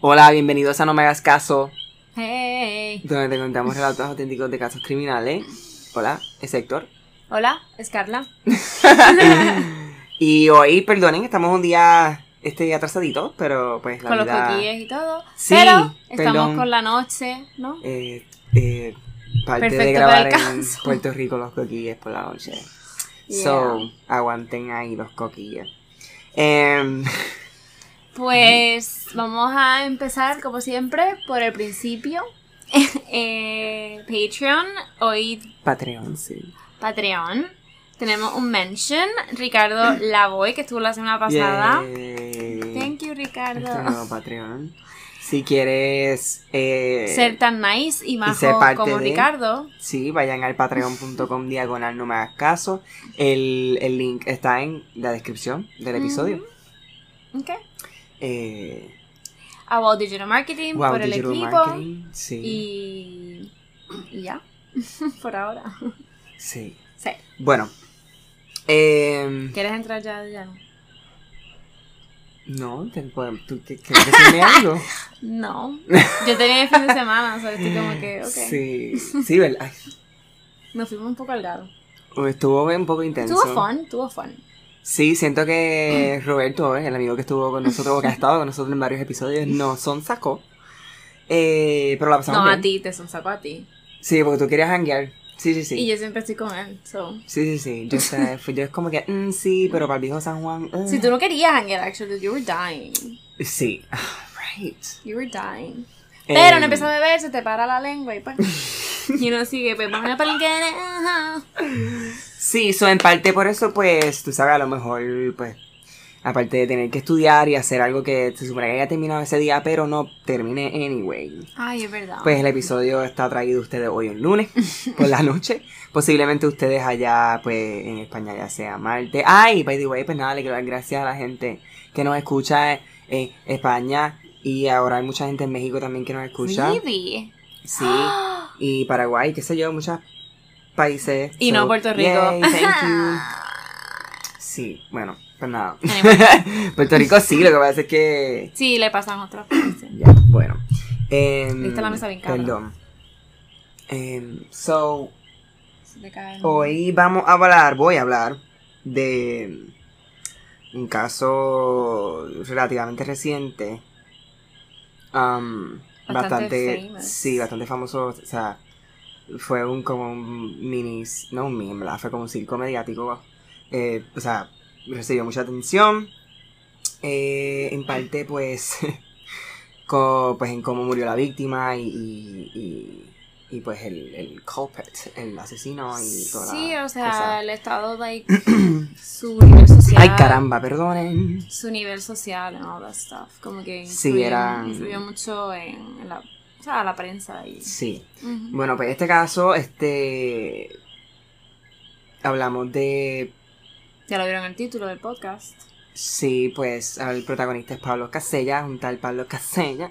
Hola, bienvenidos a No Me Hagas Caso, Hey. donde te contamos relatos auténticos de casos criminales. Hola, es Héctor. Hola, es Carla. Y hoy, perdonen, estamos un día, este día atrasadito, pero pues la con los coquilles y todo. Sí, pero estamos perdón. con la noche, ¿no? eh, eh, parte de grabar en caso. Puerto Rico los coquilles por la noche. Yeah. So, aguanten ahí los coquilles. Em, Pues vamos a empezar, como siempre, por el principio. Eh, Patreon, hoy Patreon, sí. Patreon. Tenemos un mention, Ricardo Lavoy, que estuvo la semana pasada. Yay. Thank you, Este Ricardo. nuevo Patreon. Si quieres eh, Ser tan nice y parte como de- Ricardo. Sí, vayan al patreon.com diagonal no me hagas caso. El, el link está en la descripción del episodio. Ok. Eh, A Wow Digital Marketing wow, por el Digital equipo. Marketing. Sí, Y, y ya, por ahora. sí. Sí. Bueno. em, ¿Quieres entrar ya? ya? no, te, ¿tú quieres decirme algo? No. Yo tenía el fin de semana, o sea, estoy como que, ok. Sí, sí, ¿verdad? Nos fuimos un poco al gado. Estuvo un poco intenso. Tuvo fun, tuvo fun. Sí, siento que Roberto, eh, el amigo que estuvo con nosotros, o que ha estado con nosotros en varios episodios, nos son sacó. Eh, pero la pasamos No, bien. a ti, te son sacó a ti. Sí, porque tú querías hanguear. Sí, sí, sí. Y yo siempre estoy con él, so. Sí, sí, sí. Yo, sé, yo es como que, mm, sí, pero para el viejo San Juan. uh. Si tú no querías hangar, actually, you were dying. Sí. Right. You were dying. Pero Em, no empieza a beber, se te para la lengua y pues. y uno sigue, pues vamos a palinquera. Sí, so en parte por eso, pues, tú sabes, a lo mejor, pues, aparte de tener que estudiar y hacer algo que se supone que haya terminado ese día, pero no termine anyway. Ay, es verdad. Pues el episodio está traído a ustedes hoy un lunes, por la noche. Posiblemente ustedes allá, pues, en España ya sea martes. Ay, by the way, pues nada, le quiero dar gracias a la gente que nos escucha en España. Y ahora hay mucha gente en México también que nos escucha. Really? Sí. Y Paraguay, qué sé yo, muchos países. Y no Puerto Rico. yay, thank you. Sí, bueno, pues nada. Anyway. Puerto Rico sí, lo que pasa es que... Sí, le pasan otras cosas. Ya, bueno. Em, Diste la mesa bien cara. Perdón. Em, so, Se te cae el- hoy vamos a hablar, voy a hablar de un caso relativamente reciente. Um, Bastante bastante, sí, bastante famoso, o sea, fue un como un mini, no un meme, ¿verdad? fue como un circo mediático, eh, o sea, recibió mucha atención, eh, en parte pues, co- pues en cómo murió la víctima y, y, y- y, pues el, el culprit, el asesino y toda la Sí, o sea, cosa. el estado, like, su nivel social. Ay caramba, perdonen. Su nivel social and all that stuff. Como que Sí, influyó, era- influyó mucho en, en la, o sea, la prensa y... Sí. Bueno, pues en este caso, este. Hablamos de. Ya lo vieron el título del podcast. Sí, pues el protagonista es Pablo Casella, un tal Pablo Casella.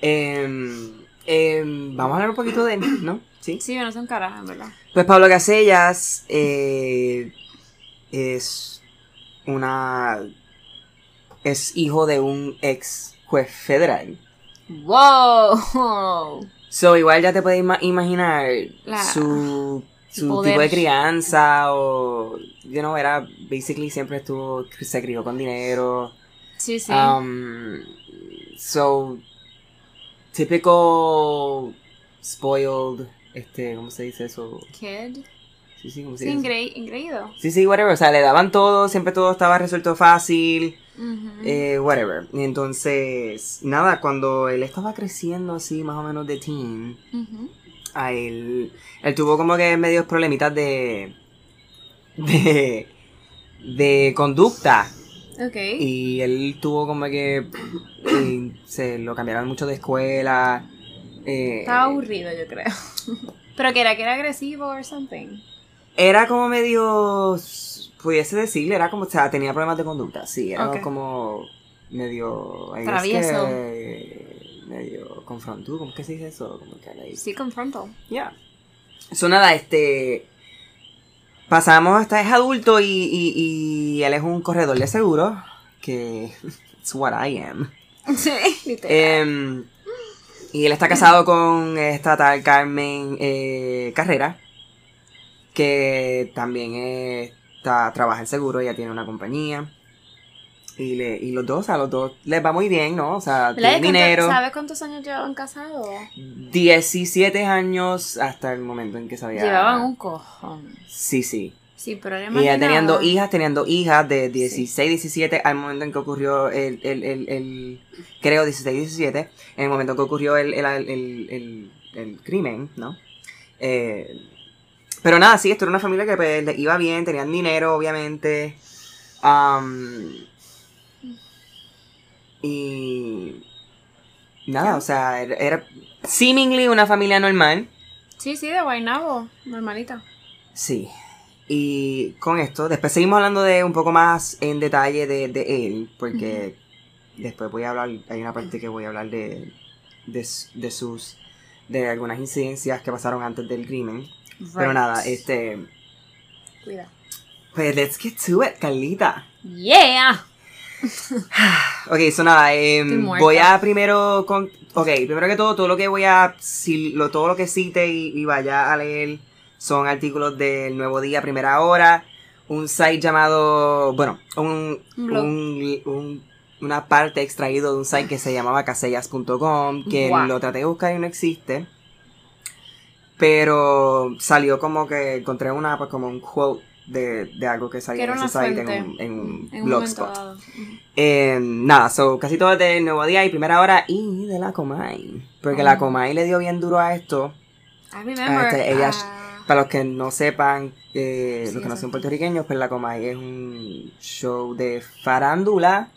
Em, em, vamos a hablar un poquito de él, ¿no? Sí. Sí, yo no sé un carajo, en verdad. Pues Pablo Casellas eh, es una. Es hijo de un ex juez federal. ¡Wow! So, igual ya te puedes ima- imaginar La- su, su poder. tipo de crianza o, you know, era, basically siempre estuvo, se crió con dinero. Sí, sí. Um, so, típico spoiled, este, ¿cómo se dice eso? Kid. Sí, sí, ¿cómo se Sí, ingre- ingreído. Sí, sí, whatever, o sea, le daban todo, siempre todo estaba resuelto fácil. Ujú. Eh, whatever. Y entonces, nada, cuando él estaba creciendo así, más o menos de teen, a él, él tuvo como que medios problemitas de, de, de conducta. Ok. Y él tuvo como que, eh, se lo cambiaron mucho de escuela. eh, Estaba aburrido, yo creo. Pero que era que era agresivo or something. Era como medio, pudiese decirle, era como, o sea, tenía problemas de conducta, sí, era como medio, Travieso. que- medio confrontado, ¿cómo es que se dice eso? Como que Sí, confronto. Ya. So nada, este. Pasamos hasta es adulto y, y, y él es un corredor de seguro. Que. It's what I am. Sí, literal. Em, y él está casado con esta tal Carmen eh, Carrera, que también está, trabaja en seguro, ella tiene una compañía. Y, le, y los dos, a los dos les va muy bien, ¿no? O sea, tienen ¿Cuánto- dinero. ¿Sabes cuántos años llevaban casados? 17 años hasta el momento en que se había... Llevaban un cojón. Sí, sí. Sí, pero Y ya tenían dos hijas, tenían dos hijas de 16, 17 al momento en que ocurrió el, el, el, el- creo 16, 17, en el momento en que ocurrió el, el, el, el- el crimen, ¿no? Eh, pero nada, sí, esto era una familia que pues, le iba bien, tenían dinero, obviamente. Am, y nada, o sea, era, era seemingly una familia normal. Sí, sí, de Guaynabo, normalita. Sí. Y con esto, después seguimos hablando de un poco más en detalle de, de él, porque después voy a hablar, hay una parte que voy a hablar de, de, de sus, de algunas incidencias que pasaron antes del crimen. Pero nada, este, Cuida. pues let's get to it, Carlita. Yeah. Ok, eso nada, muerta. voy a primero con, ok, primero que todo, todo lo que voy a, si, lo, todo lo que cite y, y vaya a leer son artículos del Nuevo Día, Primera Hora, un site llamado, bueno, un, Un un- un- una parte extraído de un site que se llamaba casellas.com, que lo traté de buscar y no existe, pero salió como que encontré una, pues como un quote de, de algo que era en ese site en un, en un En blogspot. Eh, nada, so, casi todo del Nuevo Día y Primera Hora y de la Comay. Porque la Oh. Comay le dio bien duro a esto. I remember. Este, ella- ah, Para los que no sepan, eh, Sí, los que no son puertorriqueños, pues la Comay es un show de farándula.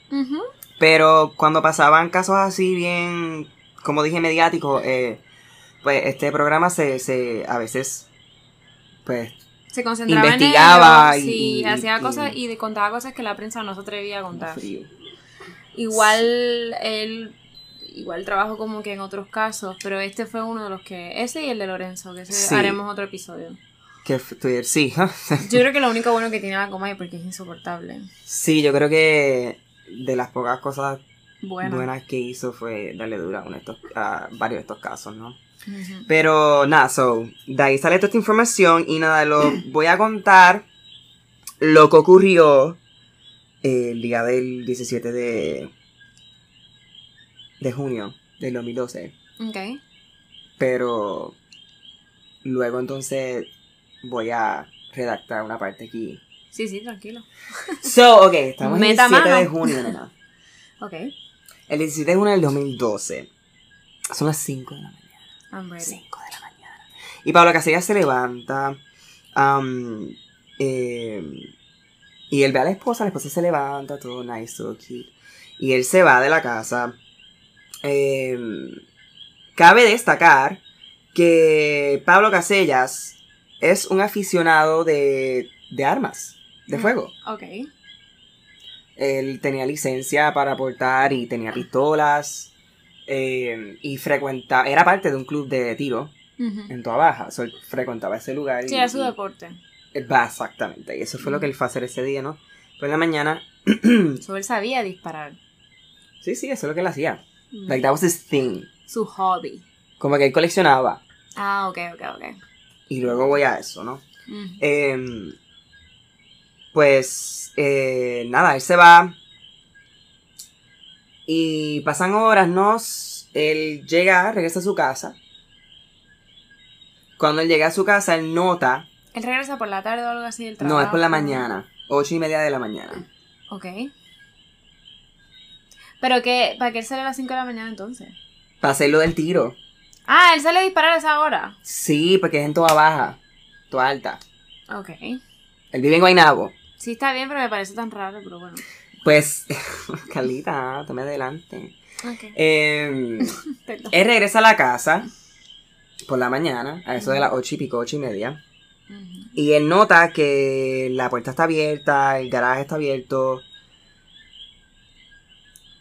Pero cuando pasaban casos así bien, como dije, mediáticos, eh, pues este programa se, se a veces, pues, Se concentraba Investigaba en ello, y- sí, y- hacía y- cosas y contaba cosas que la prensa no se atrevía a contar. frío. Igual él igual trabajó como que en otros casos, pero este fue uno de los que ese y el de Lorenzo, que ese Sí. haremos otro episodio. Que sí, Yo creo que lo único bueno que tiene la coma es porque es insoportable. sí, yo creo que de las pocas cosas Bueno. buenas que hizo fue darle dura a, uno de estos, a varios de estos casos, ¿no? Pero nada, so, de ahí sale toda esta información y nada, lo voy a contar lo que ocurrió el día del 17 de, de junio del 2012. Ok. Pero luego entonces voy a redactar una parte aquí. Sí, sí, tranquilo. So, ok, estamos en el Meta 17 de junio, nena. Ok. El 17 de junio del 2012. Son las 5 de la mañana. I'm ready. 5 de la mañana. Y Pablo Casellas se levanta. am, eh, y él ve a la esposa, la esposa se levanta, todo nice, todo cute. Y él se va de la casa. Eh, cabe destacar que Pablo Casellas es un aficionado de, de armas, de fuego. Ok. Él tenía licencia para portar y tenía pistolas. Eh, y frecuentaba, era parte de un club de tiro en Toa Baja. So, frecuentaba ese lugar. Sí, y- era su deporte. va exactamente. Y eso fue lo que él fue a hacer ese día, ¿no? Pues en la mañana. So, él sabía disparar. sí, sí, eso es lo que él hacía. Like that was his thing. Su hobby. Como que él coleccionaba. Ah, ok, ok, ok. Y luego voy a eso, ¿no? Em, pues eh, nada, él se va. Y pasan horas, ¿no? Él llega, regresa a su casa. Cuando él llega a su casa, él nota. Él regresa por la tarde o algo así del trabajo. No, es por la mañana. Ocho y media de la mañana. Ok. Pero que, ¿para qué él sale a las 5 de la mañana entonces? Para hacerlo del tiro. Ah, él sale a disparar a esa hora. Sí, porque es en toda baja. Toda alta. Ok. Él vive en Guaynabo. Sí, está bien, pero me parece tan raro, pero bueno. Pues, Carlita, tome adelante. Em. Él regresa a la casa por la mañana, a eso de las ocho y pico, ocho y media. Y él nota que la puerta está abierta, el garaje está abierto.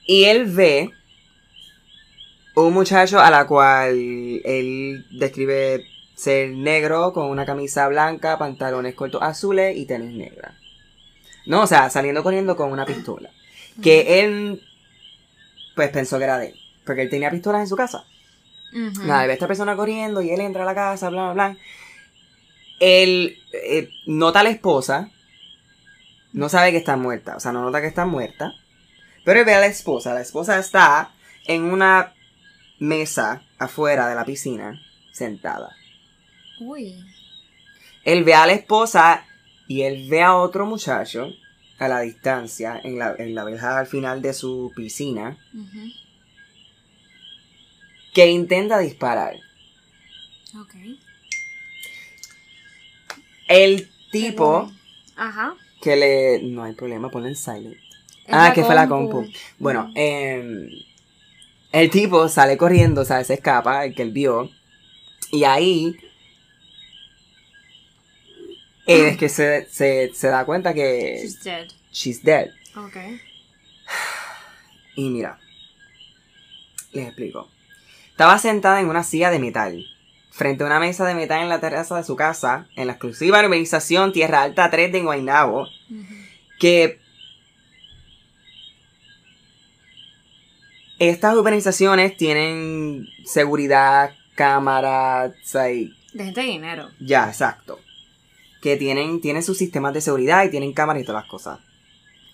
Y él ve un muchacho a la cual él describe ser negro con una camisa blanca, pantalones cortos azules y tenis negra. No, o sea, saliendo corriendo con una pistola. Que él pues pensó que era de él. Porque él tenía pistolas en su casa. Ujú. Nada, ve a esta persona corriendo y él entra a la casa, bla, bla, bla. Él eh, nota a la esposa, no sabe que está muerta, o sea, no nota que está muerta, pero él ve a la esposa, la esposa está en una mesa afuera de la piscina, sentada. Uy. Él ve a la esposa y él ve a otro muchacho a la distancia, en la, en la verja al final de su piscina, que intenta disparar. Ok. El tipo Ajá. que le... No hay problema, ponle en silent. Ah, que fue la compu. compu. Bueno, em, el tipo sale corriendo, o sea, se escapa, el que él vio. Y ahí es que se, se, se da cuenta que She's dead. she's dead. Ok. Y mira, les explico. Estaba sentada en una silla de metal, frente a una mesa de metal en la terraza de su casa, en la exclusiva urbanización Tierra Alta 3 de Guaynabo, que estas urbanizaciones tienen seguridad, cámaras, o sea, y- De gente de dinero. ya, exacto. Que tienen, tienen sus sistemas de seguridad y tienen cámaras y todas las cosas.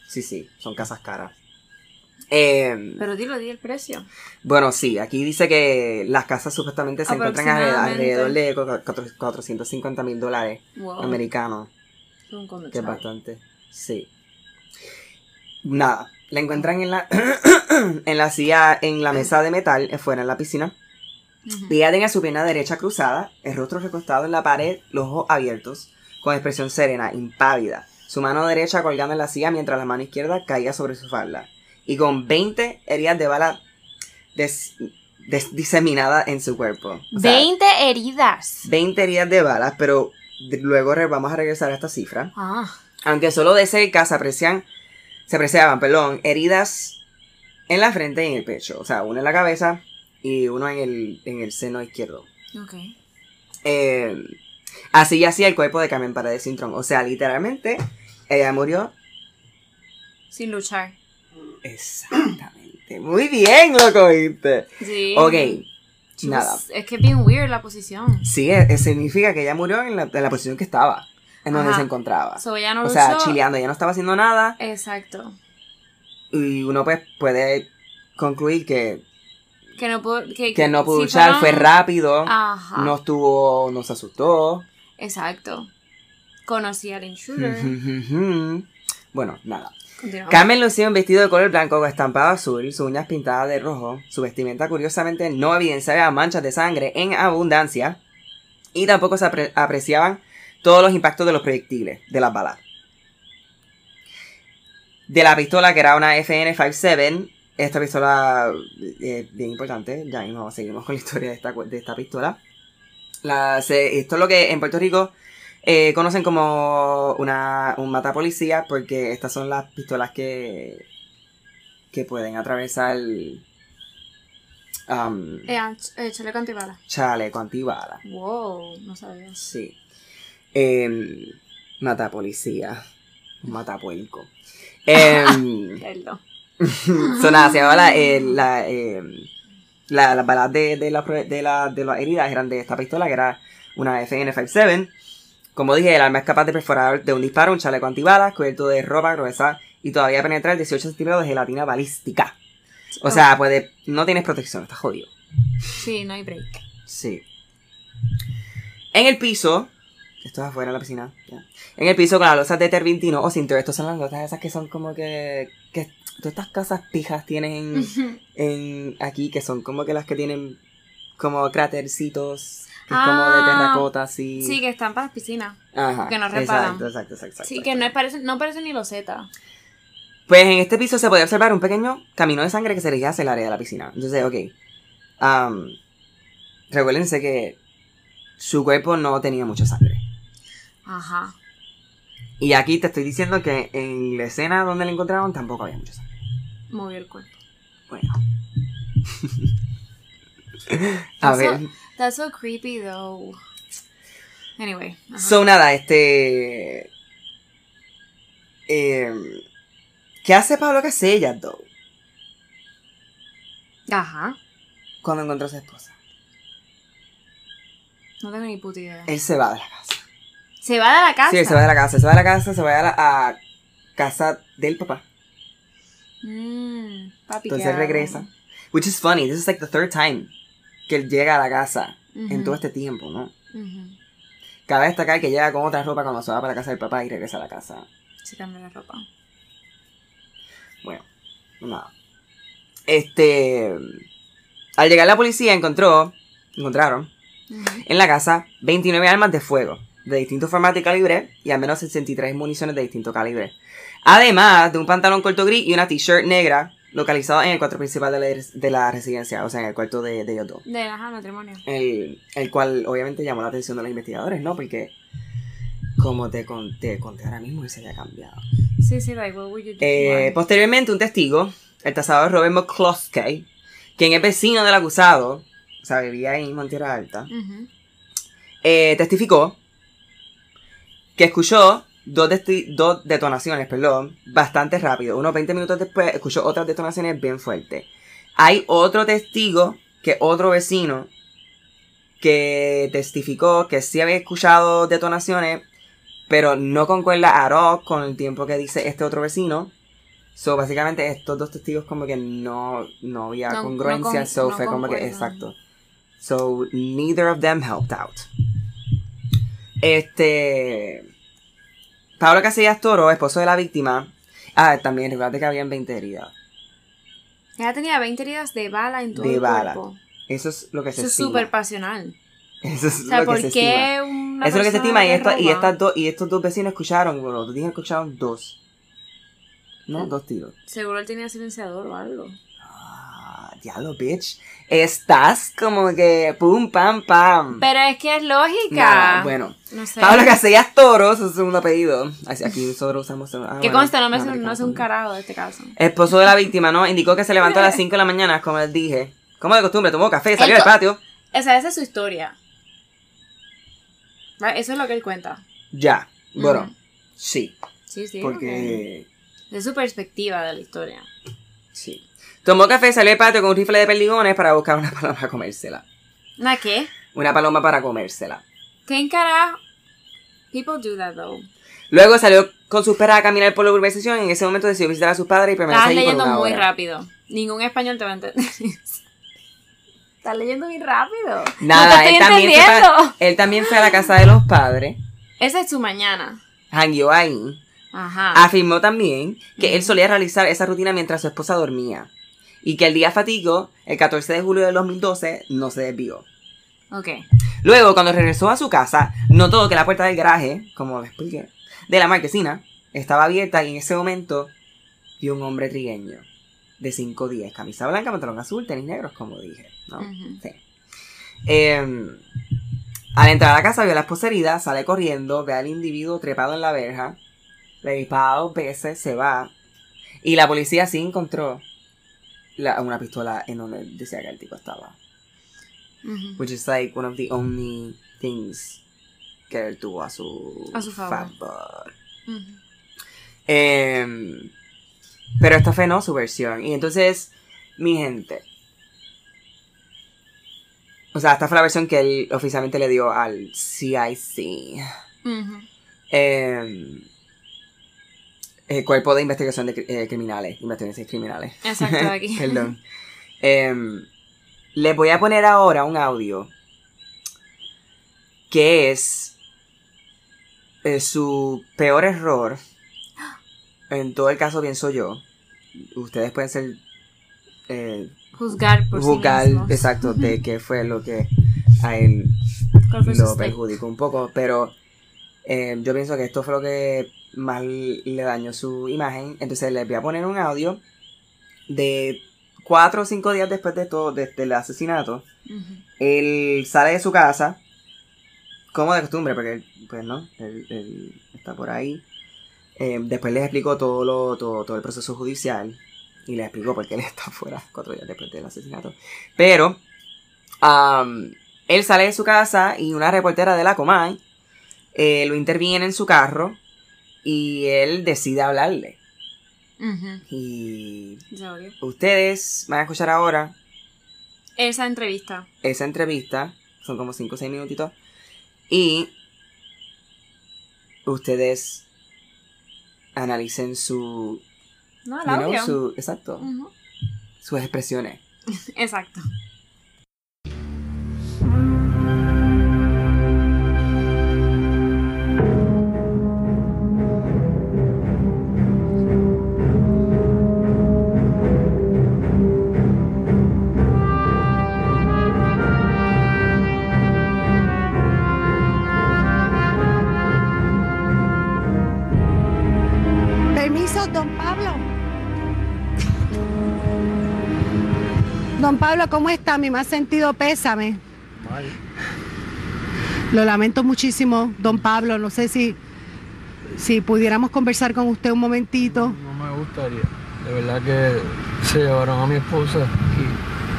Sí, sí, son casas caras. Eh, Pero dilo, di el precio. bueno, sí, aquí dice que las casas supuestamente se encuentran alrededor de cuatro- 450 mil dólares Wow. americanos. Un. Que es bastante. Sí. Nada. La encuentran en la. en la silla. En la mesa de metal. Fuera en la piscina. Y ella tenía su pierna derecha cruzada. El rostro recostado en la pared. Los ojos abiertos. Con expresión serena, impávida. Su mano derecha colgando en la silla mientras la mano izquierda caía sobre su falda. Y con 20 heridas de bala des- des- diseminadas en su cuerpo. O sea, 20 heridas. 20 heridas de balas, pero luego vamos a regresar a esta cifra. Ah. Aunque solo de cerca se aprecian, se apreciaban, perdón, heridas en la frente y en el pecho. O sea, una en la cabeza y uno en el, en el seno izquierdo. Ok. Eh, así yacía el cuerpo de Carmen Paredes Cintrón. O sea, literalmente, ella murió. Sin luchar. Exactamente. Muy bien, loco, ¿viste? Sí. Ok. Nada. Es que es bien weird la posición. Sí, eh, significa que ella murió en la, en la posición que estaba, en donde Ajá. se encontraba. So ella no o luchó. sea, chileando, ella no estaba haciendo nada. Exacto. Y uno pues puede concluir que, Que no pudo. Que, que no pudo si luchar, fue rápido, Ajá. no estuvo, no se asustó. Exacto. Conocí al intruder. bueno, nada. Carmen lucía un vestido de color blanco con estampado azul, sus uñas pintadas de rojo, su vestimenta curiosamente no evidenciaba manchas de sangre en abundancia y tampoco se apre- apreciaban todos los impactos de los proyectiles de las balas. De la pistola que era una FN57, esta pistola eh, bien importante, ya mismo seguimos con la historia de esta, de esta pistola. La, se- esto es lo que en Puerto Rico eh, conocen como una, un mata policía porque estas son las pistolas que, que pueden atravesar um, Eh, ah, eh, chaleco antibala. chaleco antibala. Wow, no sabía. Sí. Em, mata policía. Mata puerco. Em, Perdón. so, nada, se llamaba la, eh, la, em, la- las balas de, de, la, de, la- de las heridas eran de esta pistola, que era una FN57. Como dije, el arma es capaz de perforar de un disparo un chaleco antibalas cubierto de ropa gruesa y todavía penetrar 18 centímetros de gelatina balística. O sea, puede, no tienes protección, estás jodido. Sí, no hay break. Sí. En el piso, esto es afuera de la piscina. En el piso con las losas de tervintino o cinto, estas son las losas esas que son como que, que todas estas casas pijas tienen en aquí, que son como que las que tienen como crátercitos, que es como de Ah, terracota, así. Sí, que están para las piscinas. Ajá. que no reparan. Exacto, exacto, exacto. exacto. Sí, que no parecen, no parecen ni loseta. Pues en este piso se podía observar un pequeño camino de sangre que se dirigía hacia el área de la piscina. Entonces, ok. Recuérdense que su cuerpo no tenía mucha sangre. Ajá. Y aquí te estoy diciendo que en la escena donde la encontraron tampoco había mucha sangre. Movió el cuerpo. Bueno. A ver. That's so creepy though. Anyway. ajá. So, nada, este. em, ¿Qué hace Pablo Casellas, though? Ajá. cuando encontró a su esposa. No tengo ni puta idea. Él se va de la casa. Se va de la casa. Sí, él se va de la casa, se va de la casa, se va a la a casa del papá. Mm, papi, Entonces regresa. Which is funny, this is like the third time que él llega a la casa en todo este tiempo, ¿no? Ujú. Cabe destacar que llega con otra ropa cuando se va para la casa del papá y regresa a la casa. Se cambia la ropa. Bueno, nada. Este. Al llegar la policía encontró. Encontraron en la casa 29 armas de fuego de distintos formatos y calibre y al menos 63 municiones de distinto calibre. Además de un pantalón corto gris y una t-shirt negra localizado en el cuarto principal de la, de la residencia, o sea, en el cuarto de, de ellos dos. De ajá, matrimonio. El, el cual obviamente llamó la atención de los investigadores, ¿no? Porque, como te conté, conté ahora mismo, él se había cambiado. Sí, sí, like, what would you do? Eh, posteriormente, un testigo, el tasador Robert McCloskey, quien es vecino del acusado, o sea, vivía ahí en Tierra Alta, eh, testificó que escuchó dos, dos detonaciones, perdón, bastante rápido. Unos 20 minutos después escuchó otras detonaciones bien fuertes. Hay otro testigo, que otro vecino, que testificó que sí había escuchado detonaciones, pero no concuerda a con el tiempo que dice este otro vecino. So, básicamente estos dos testigos como que no, no había No- no congruencia, con- so no fue como que, exacto. So, neither of them helped out. Este. Pablo Casillas Toro, esposo de la víctima. Ah, también, recuerda que habían 20 heridas. Ella tenía 20 heridas de bala en todo De el bala. cuerpo. Eso es lo que se Eso es estima. súper pasional. Eso es O sea, lo ¿por que se estima. qué una Eso es lo que se estima. Y, esta- y, estas dos, y estos dos vecinos escucharon, bueno, los dos escucharon dos. ¿No? Dos tiros. Seguro él tenía silenciador o algo. Diablo, bitch. Estás como que pum, pam, pam. Pero es que es lógica. Bueno. No sé. Pablo Casellas Toro, su segundo apellido. Aquí nosotros usamos. ah, que bueno, consta, no me no hace un carajo de este caso. Esposo de la víctima, ¿no? Indicó que se levantó a las 5 de la mañana, como les dije. Como de costumbre, tomó café, salió El al co- patio. O sea, esa es su historia. Eso es lo que él cuenta. Ya. Bueno, Ujú. sí. Sí, sí. Porque. De su perspectiva de la historia. Sí. Tomó café, salió al patio con un rifle de perdigones para buscar una paloma para comérsela. ¿Una qué? Una paloma para comérsela. ¿Qué en carajo? People do that though. Luego salió con sus perras a caminar por la urbanización y en ese momento decidió visitar a sus padres y permanecer Estás allí por leyendo una muy hora. rápido. Ningún español te va a entender. Estás leyendo muy rápido. Nada, no te él, estoy también fue entendiendo. pa- él también fue a la casa de los padres, Esa es su mañana. hangueó ahí. Ajá. Afirmó también que él solía realizar esa rutina mientras su esposa dormía. Y que el día fatigó, el 14 de julio de 2012, no se desvió. Ok. Luego, cuando regresó a su casa, notó que la puerta del garaje, como les expliqué, de la marquesina, estaba abierta y en ese momento vio un hombre trigueño de 5'10, camisa blanca, pantalón azul, tenis negros, como dije, ¿no? Sí. Em, al entrar a la casa vio a la esposa herida, sale corriendo, ve al individuo trepado en la verja, le dispara dos veces, se va. Y la policía sí encontró la- una pistola en donde decía que el tipo estaba. Which is like one of the only things que él tuvo a su, A su favor. Em, pero esta fue no su versión. Y entonces, mi gente. O sea, esta fue la versión que él oficialmente le dio al CIC. Em, el Cuerpo de Investigación de eh, Criminales. Investigaciones Criminales. Exacto, aquí. Perdón. Em, les voy a poner ahora un audio que es eh, su peor error. En todo el caso, pienso yo. Ustedes pueden ser. Eh, Juzgar por juzgar, sí mismos. exacto, de qué fue lo que a él ¿Cuál fue su lo perjudicó un poco, pero eh, yo pienso que esto fue lo que más le dañó su imagen. Entonces les voy a poner un audio de cuatro o cinco días después de todo, desde el asesinato. Él sale de su casa, como de costumbre, porque pues no, él, él está por ahí. Eh, después les explicó todo, lo, todo, todo el proceso judicial y les explicó por qué él está fuera cuatro días después del asesinato. Pero am, él sale de su casa y una reportera de la Comay eh, lo interviene en su carro y él decide hablarle. Ujú. Y Se odia. ustedes van a escuchar ahora Esa entrevista. esa entrevista, son como 5 o 6 minutitos, y ustedes analicen su, No, el know, audio. su, exacto, sus expresiones. Exacto. Pablo, ¿cómo está? Mi más sentido pésame. Mal. Lo lamento muchísimo, don Pablo. No sé si, si pudiéramos conversar con usted un momentito. No me gustaría. De verdad que se llevaron a mi esposa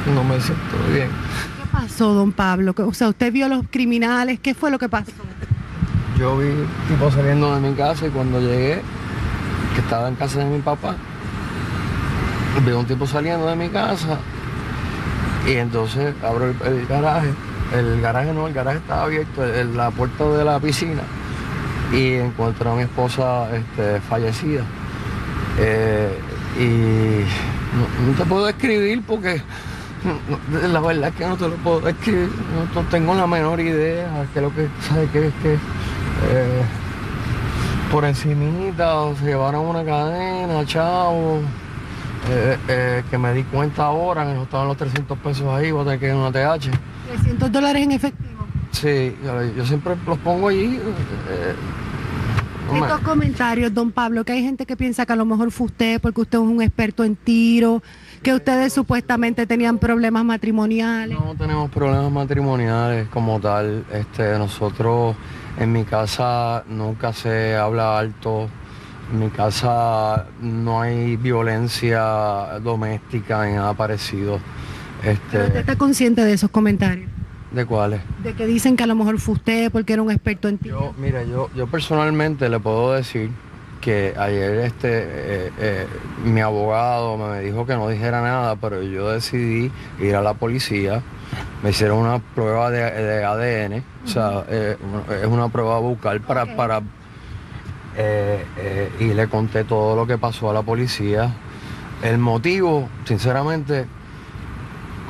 y no me siento bien. ¿Qué pasó, don Pablo? O sea, usted vio a los criminales. ¿Qué fue lo que pasó? Yo vi tipo saliendo de mi casa y cuando llegué, que estaba en casa de mi papá, vi un tipo saliendo de mi casa y entonces abro el, garaje. El garaje no, el garaje estaba abierto, el- la puerta de la piscina y encuentro a mi esposa este, fallecida. Eh, y no, te puedo describir porque la verdad es que no te lo puedo describir. No, tengo la menor idea que lo que sabe que es que eh, por encimita o se llevaron una cadena, chavo. Eh, eh, que me di cuenta ahora no estaban los 300 pesos ahí, voy a tener que ir a una TH. 300 dólares en efectivo. Sí, yo, yo siempre los pongo allí. eh, me- Estos comentarios, don Pablo, que hay gente que piensa que a lo mejor fue usted porque usted es un experto en tiro, que ustedes supuestamente tenían problemas matrimoniales. No tenemos problemas matrimoniales como tal. Este, nosotros en mi casa nunca se habla alto. En mi casa no hay violencia doméstica ni nada parecido. Pero usted Este, está consciente de esos comentarios. ¿De cuáles? De que dicen que a lo mejor fue usted porque era un experto en tiro. Yo, mira, yo, yo personalmente le puedo decir que ayer este eh, eh, mi abogado me dijo que no dijera nada, pero yo decidí ir a la policía. Me hicieron una prueba de, de ADN, o sea, eh, es una prueba bucal para, para eh, eh, y le conté todo lo que pasó a la policía. El motivo, sinceramente,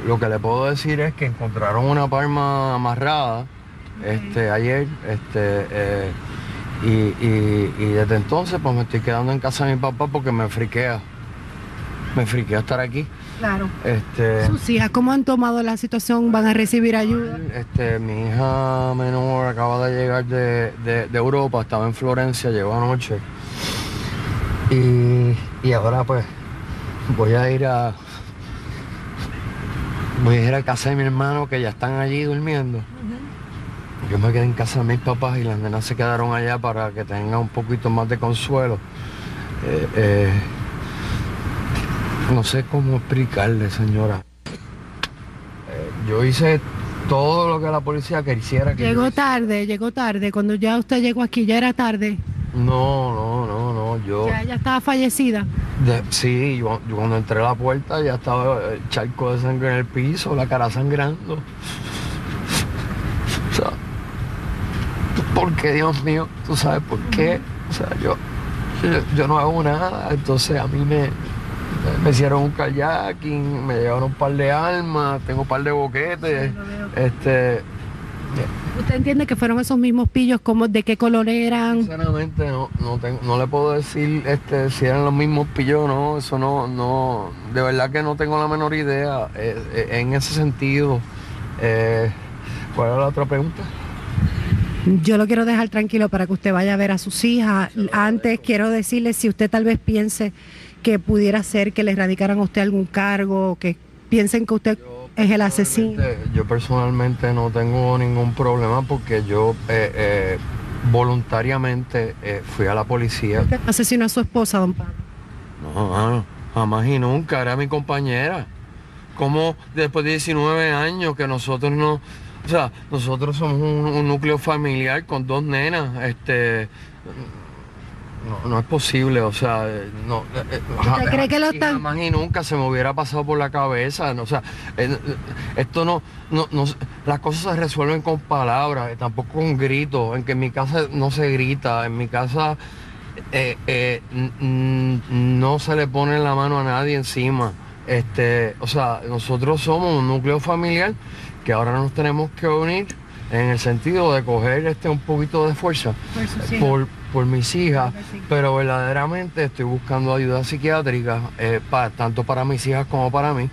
lo que le puedo decir es que encontraron una palma amarrada este, ayer, este, eh, y, y- y desde entonces pues me estoy quedando en casa de mi papá porque me friquea. Me friquea estar aquí. Claro. Este, Sus hijas, ¿cómo han tomado la situación? ¿Van a recibir ayuda? este, mi hija menor acaba de llegar de, de- de Europa, estaba en Florencia, llegó anoche. Y, y ahora pues voy a ir a. Voy a ir a casa de mi hermano que ya están allí durmiendo. Yo me quedé en casa de mis papás y las nenas se quedaron allá para que tengan un poquito más de consuelo. Eh, eh, no sé cómo explicarle, señora. Eh, yo hice todo lo que la policía quisiera que Llegó tarde, llegó tarde. Cuando ya usted llegó aquí, ya era tarde. No, no, no, no. Yo, Ya ella estaba fallecida. de- sí, yo, yo cuando entré a la puerta ya estaba el charco de sangre en el piso, la cara sangrando. O sea, ¿por qué, Dios mío? ¿Tú sabes por qué? O sea, yo, yo, yo no hago nada, entonces a mí me, me hicieron un kayaking, me llevaron un par de armas, tengo un par de boquetes, este... ¿Usted entiende que fueron esos mismos pillos? como ¿De qué color eran? Sinceramente no, no, tengo- no le puedo decir este, si eran los mismos pillos o no, eso no, no, de verdad que no tengo la menor idea eh, eh, en ese sentido. Eh, ¿Cuál era la otra pregunta? Yo lo quiero dejar tranquilo para que usted vaya a ver a sus hijas. Antes quiero decirle si usted tal vez piense que pudiera ser que le radicaran a usted algún cargo, que piensen que usted es el asesino. Yo personalmente no tengo ningún problema porque yo eh, eh, voluntariamente eh, fui a la policía. Usted asesinó a su esposa, don Pablo. No, jamás y nunca, era mi compañera. Como después de 19 años que nosotros no, o sea, nosotros somos un, un núcleo familiar con dos nenas, este, no, no es posible, o sea, no. ¿Usted cree que lo y están- Jamás y nunca se me hubiera pasado por la cabeza, no, o sea, eh, eh, esto no, no, no, las cosas se resuelven con palabras, eh, tampoco con gritos, en que en mi casa no se grita, en mi casa eh, eh, no se le pone la mano a nadie encima, este, o sea, nosotros somos un núcleo familiar que ahora nos tenemos que unir en el sentido de coger este un poquito de fuerza Por por, mis hijas, pero verdaderamente estoy buscando ayuda psiquiátrica, eh, pa- tanto para mis hijas como para mí,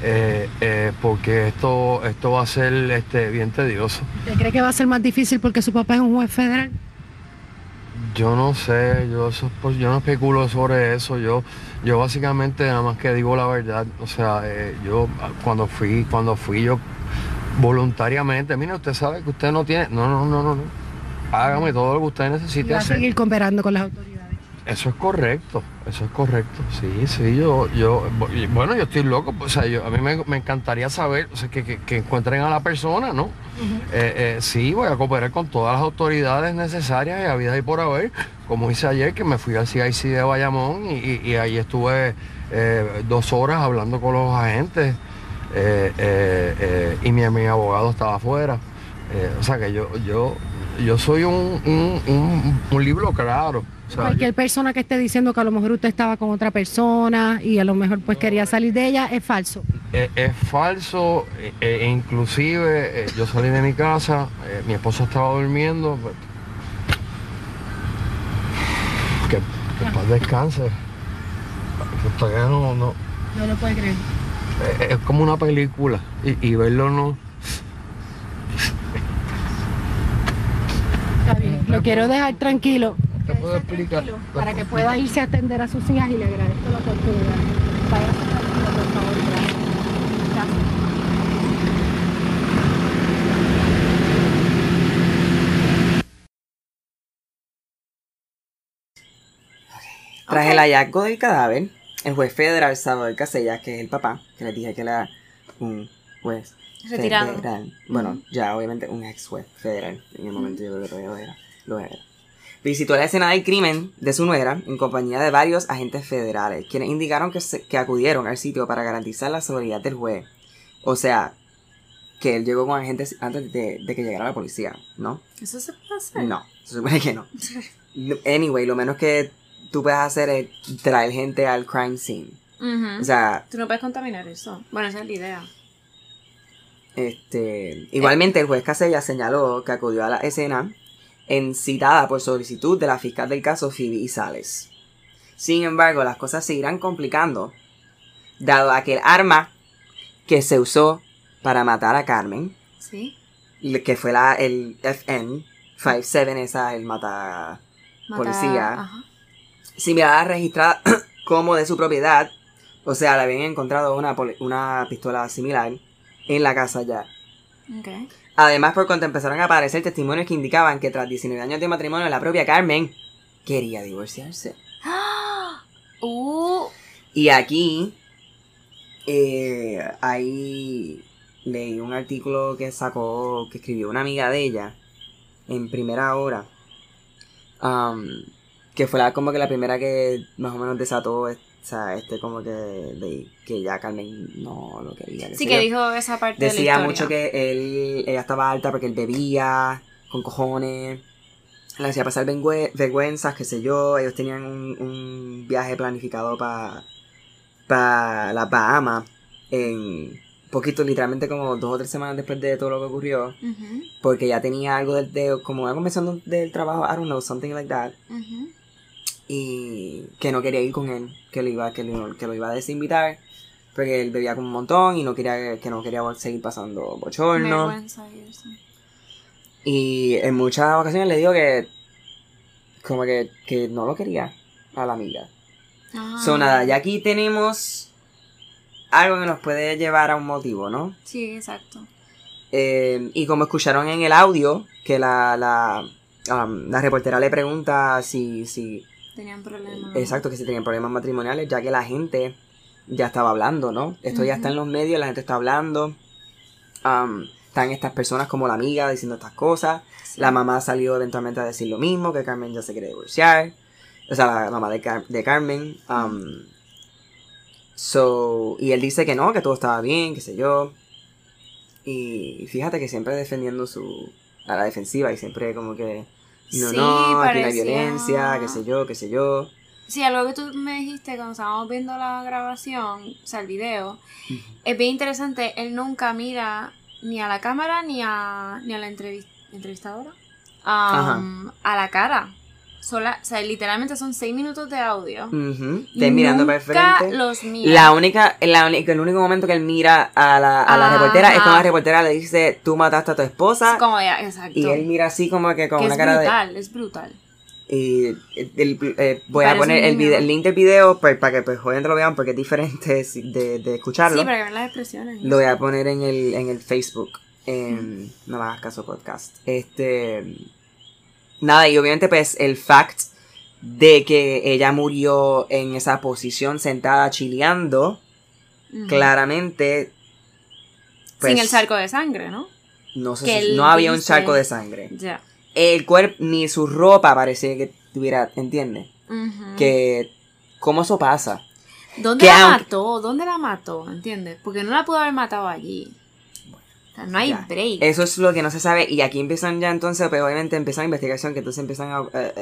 eh, eh, porque esto, esto va a ser este, bien tedioso. ¿Usted cree que va a ser más difícil porque su papá es un juez federal? Yo no sé, yo, eso, pues, yo no especulo sobre eso, yo, yo básicamente nada más que digo la verdad, o sea, eh, yo cuando fui, cuando fui yo voluntariamente, mire, usted sabe que usted no tiene, no, no, no, no, no, hágame todo lo que usted Y necesite va a seguir cooperando con las autoridades. Eso es correcto, eso es correcto. Sí, sí, yo, yo, y bueno, yo estoy loco, o sea, yo, a mí me, me encantaría saber, o sea, que, que- que encuentren a la persona, ¿no? Eh, eh, sí, voy a cooperar con todas las autoridades necesarias y habidas y por haber, como hice ayer, que me fui al CIC de Bayamón y, y- y ahí estuve eh, dos horas hablando con los agentes eh, eh, eh, y mi, mi abogado estaba afuera. O sea que yo, yo, yo soy un, un, un- un libro claro. O sea, Cualquier persona que esté diciendo que a lo mejor usted estaba con otra persona y a lo mejor pues quería salir de ella es falso. Es falso, inclusive yo salí de mi casa, mi esposa estaba durmiendo. pues, que, que paz descanse. Que todavía no, no- No lo puede creer. Eh, es como una película y, y verlo no. Está bien. Lo quiero dejar tranquilo. Te puedo explicar. Para que pueda irse a atender a sus hijas y le agradezco la oportunidad. Váyase tranquilo, por favor. Gracias. Gracias. Tras el hallazgo del cadáver, el juez federal Salvador Casellas, que es el papá, que les dije que era un juez Retirado. federal, bueno, ya obviamente un ex juez federal, en el momento yo creo que todavía lo era, lo era. Visitó la escena del crimen de su nuera en compañía de varios agentes federales, quienes indicaron que, se- que acudieron al sitio para garantizar la seguridad del juez. O sea, que él llegó con agentes antes de, de que llegara la policía, ¿no? ¿Eso se puede hacer? No, se supone que no. Anyway, lo menos que tú puedes hacer es traer gente al crime scene. Ujú. O sea, Tú no puedes contaminar eso. Bueno, esa es la idea. este, igualmente el juez Casella señaló que acudió a la escena en citada por solicitud de la fiscal del caso Phoebe Isales. Sin embargo, las cosas seguirán complicando, dado a que el arma que se usó para matar a Carmen, ¿Sí? que fue la, el FN 57, esa, el mata Policía. Ajá. Similar registrada como de su propiedad. O sea, le habían encontrado una, una pistola similar en la casa ya. Además, por cuanto empezaron a aparecer testimonios que indicaban que tras 19 años de matrimonio, la propia Carmen quería divorciarse. Uh, Y aquí, eh, ahí leí un artículo que sacó, que escribió una amiga de ella en primera hora. um, que fue la, como que la primera que más o menos desató, o sea, este como que de, que ya Carmen no lo quería. qué sí que yo. dijo esa parte de Decía la mucho que él, ella estaba alta porque él bebía con cojones. Le hacía pasar vergüe- vergüenzas, qué sé yo. Ellos tenían un, un viaje planificado para pa las Bahamas. En poquito, literalmente como dos o tres semanas después de todo lo que ocurrió. Porque ya tenía algo de, de- como una convención del trabajo, I don't know, something like that. Y que no quería ir con él, que lo iba, que lo, que lo iba a desinvitar. Porque él bebía como un montón y no quería, que no quería seguir pasando bochorno. Vergüenza y eso. Y en muchas ocasiones le digo que como que, que no lo quería a la amiga. Ah. So nada, ya aquí tenemos algo que nos puede llevar a un motivo, ¿no? Sí, exacto. Eh, y como escucharon en el audio, que la, la, um, la reportera le pregunta si, si, Tenían problemas. exacto, que si tenían problemas matrimoniales, ya que la gente ya estaba hablando, ¿no? Esto ya está en los medios, la gente está hablando. Um, están estas personas como la amiga diciendo estas cosas. Sí. La mamá salió eventualmente a decir lo mismo, que Carmen ya se quiere divorciar. O sea, la mamá de, Car- de Carmen. um, so, y él dice que no, que todo estaba bien, qué sé yo. Y fíjate que siempre defendiendo su. a la defensiva y siempre como que. No, Sí, no, aquí no hay violencia, qué sé yo, qué sé yo. Sí, algo que tú me dijiste cuando estábamos viendo la grabación, o sea, el video, es bien interesante. Él nunca mira ni a la cámara ni a, ni a la entrevis- entrevistadora. Um, a la cara. Sola, o sea, literalmente son seis minutos de audio. Y Te mirando para el frente. los mira. La única, la única, el único momento que él mira a la, a la reportera es cuando la reportera le dice, tú mataste a tu esposa. Es como ya, exacto. Y él mira así como que con que una es cara de... brutal, es brutal. Y el- el- eh, voy a poner el, niño. vide- el link del video pues, para que pues obviamente lo vean porque es diferente de, de escucharlo. Sí, para que vean las expresiones. Lo voy a poner en el, en el Facebook. En No me hagas caso podcast. Este. Nada, y obviamente, pues, el fact de que ella murió en esa posición sentada chileando, claramente. pues, Sin el charco de sangre, ¿no? No, sé que si- no había un charco de sangre. Ya. El cuerpo, ni su ropa parecía que tuviera, ¿entiendes? Que. ¿Cómo eso pasa? ¿Dónde que la aunque- mató? ¿Dónde la mató? ¿Entiendes? Porque no la pudo haber matado allí. Sea, no hay Ya. break. Eso es lo que no se sabe. Y aquí empiezan ya entonces, pues obviamente empiezan la investigación, que entonces empiezan a,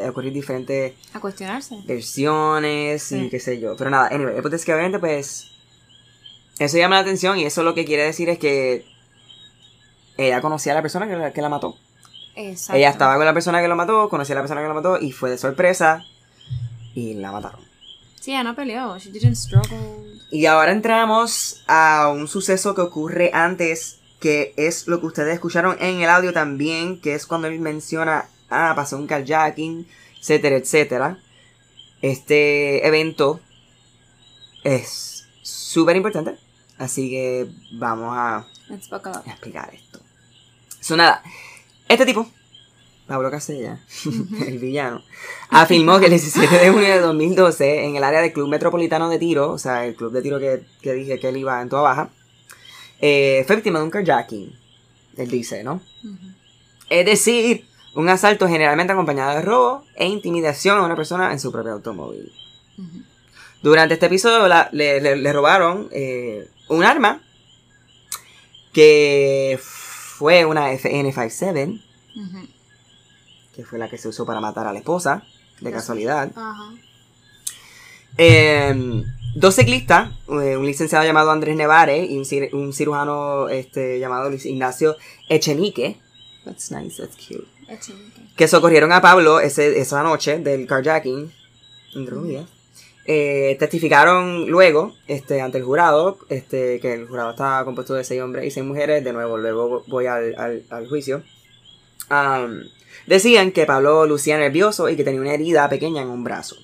ocurrir diferentes A cuestionarse. versiones y qué sé yo. Pero nada, anyway, el punto es que obviamente pues eso llama la atención y eso lo que quiere decir es que ella conocía a la persona que la, que la mató. Exacto. Ella estaba con la persona que lo mató, conocía a la persona que lo mató y fue de sorpresa y la mataron. Sí, ella no peleó. She didn't struggle. Y ahora entramos a un suceso que ocurre antes, que es lo que ustedes escucharon en el audio también, que es cuando él menciona, ah, pasó un carjacking, etcétera, etcétera. Este evento es súper importante, así que vamos a explicar esto. So, nada, este tipo, Pablo Casella, el villano, afirmó que el 17 de junio de 2012, en el área del Club Metropolitano de Tiro, o sea, el club de tiro que, que dije que él iba en toda baja, eh, fue víctima de un carjacking. Él dice, ¿no? Es decir, un asalto generalmente acompañado de robo e intimidación a una persona en su propio automóvil. Durante este episodio la- le, le- le robaron eh, un arma que fue una FN57, Ujú. que fue la que se usó para matar a la esposa, de casualidad. Ajá. Eh, dos ciclistas, eh, un licenciado llamado Andrés Nevare y un, cir- un cirujano este, llamado Luis Ignacio Echenique. That's nice, that's cute. Echenique. Que socorrieron a Pablo ese, esa noche del carjacking, entre comillas. Eh, testificaron luego este, ante el jurado, este, que el jurado estaba compuesto de seis hombres y seis mujeres. De nuevo, luego voy al, al- al juicio. Decían que Pablo lucía nervioso y que tenía una herida pequeña en un brazo.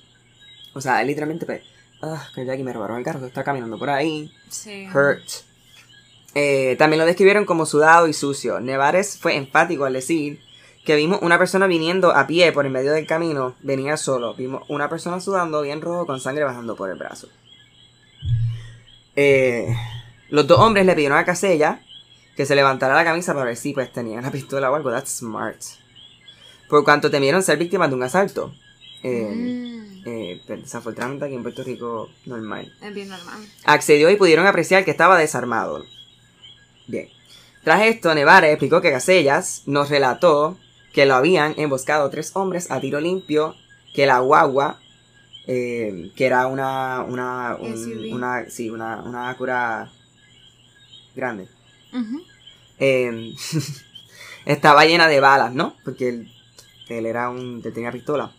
O sea, literalmente, pues, ah, carjacking, me robaron el carro, que está caminando por ahí Sí. hurt. Eh, también lo describieron como sudado y sucio. Nevares fue enfático al decir que vimos una persona viniendo a pie por el medio del camino, venía solo. Vimos una persona sudando bien rojo con sangre bajando por el brazo. Eh, los dos hombres le pidieron a Casella que se levantara la camisa para ver si pues tenía una pistola o algo. That's smart. Por cuanto temieron ser víctimas de un asalto. Eh, Mm. Eh, pero desafortunadamente aquí en Puerto Rico normal Es bien normal. accedió y pudieron apreciar que estaba desarmado. Bien. Tras esto, Nevares explicó que Casellas nos relató que lo habían emboscado tres hombres a tiro limpio, que la guagua, eh, que era una, una, un- una, sí, una, una Acura grande, eh, estaba llena de balas, ¿no? Porque él, él era un, él tenía pistola.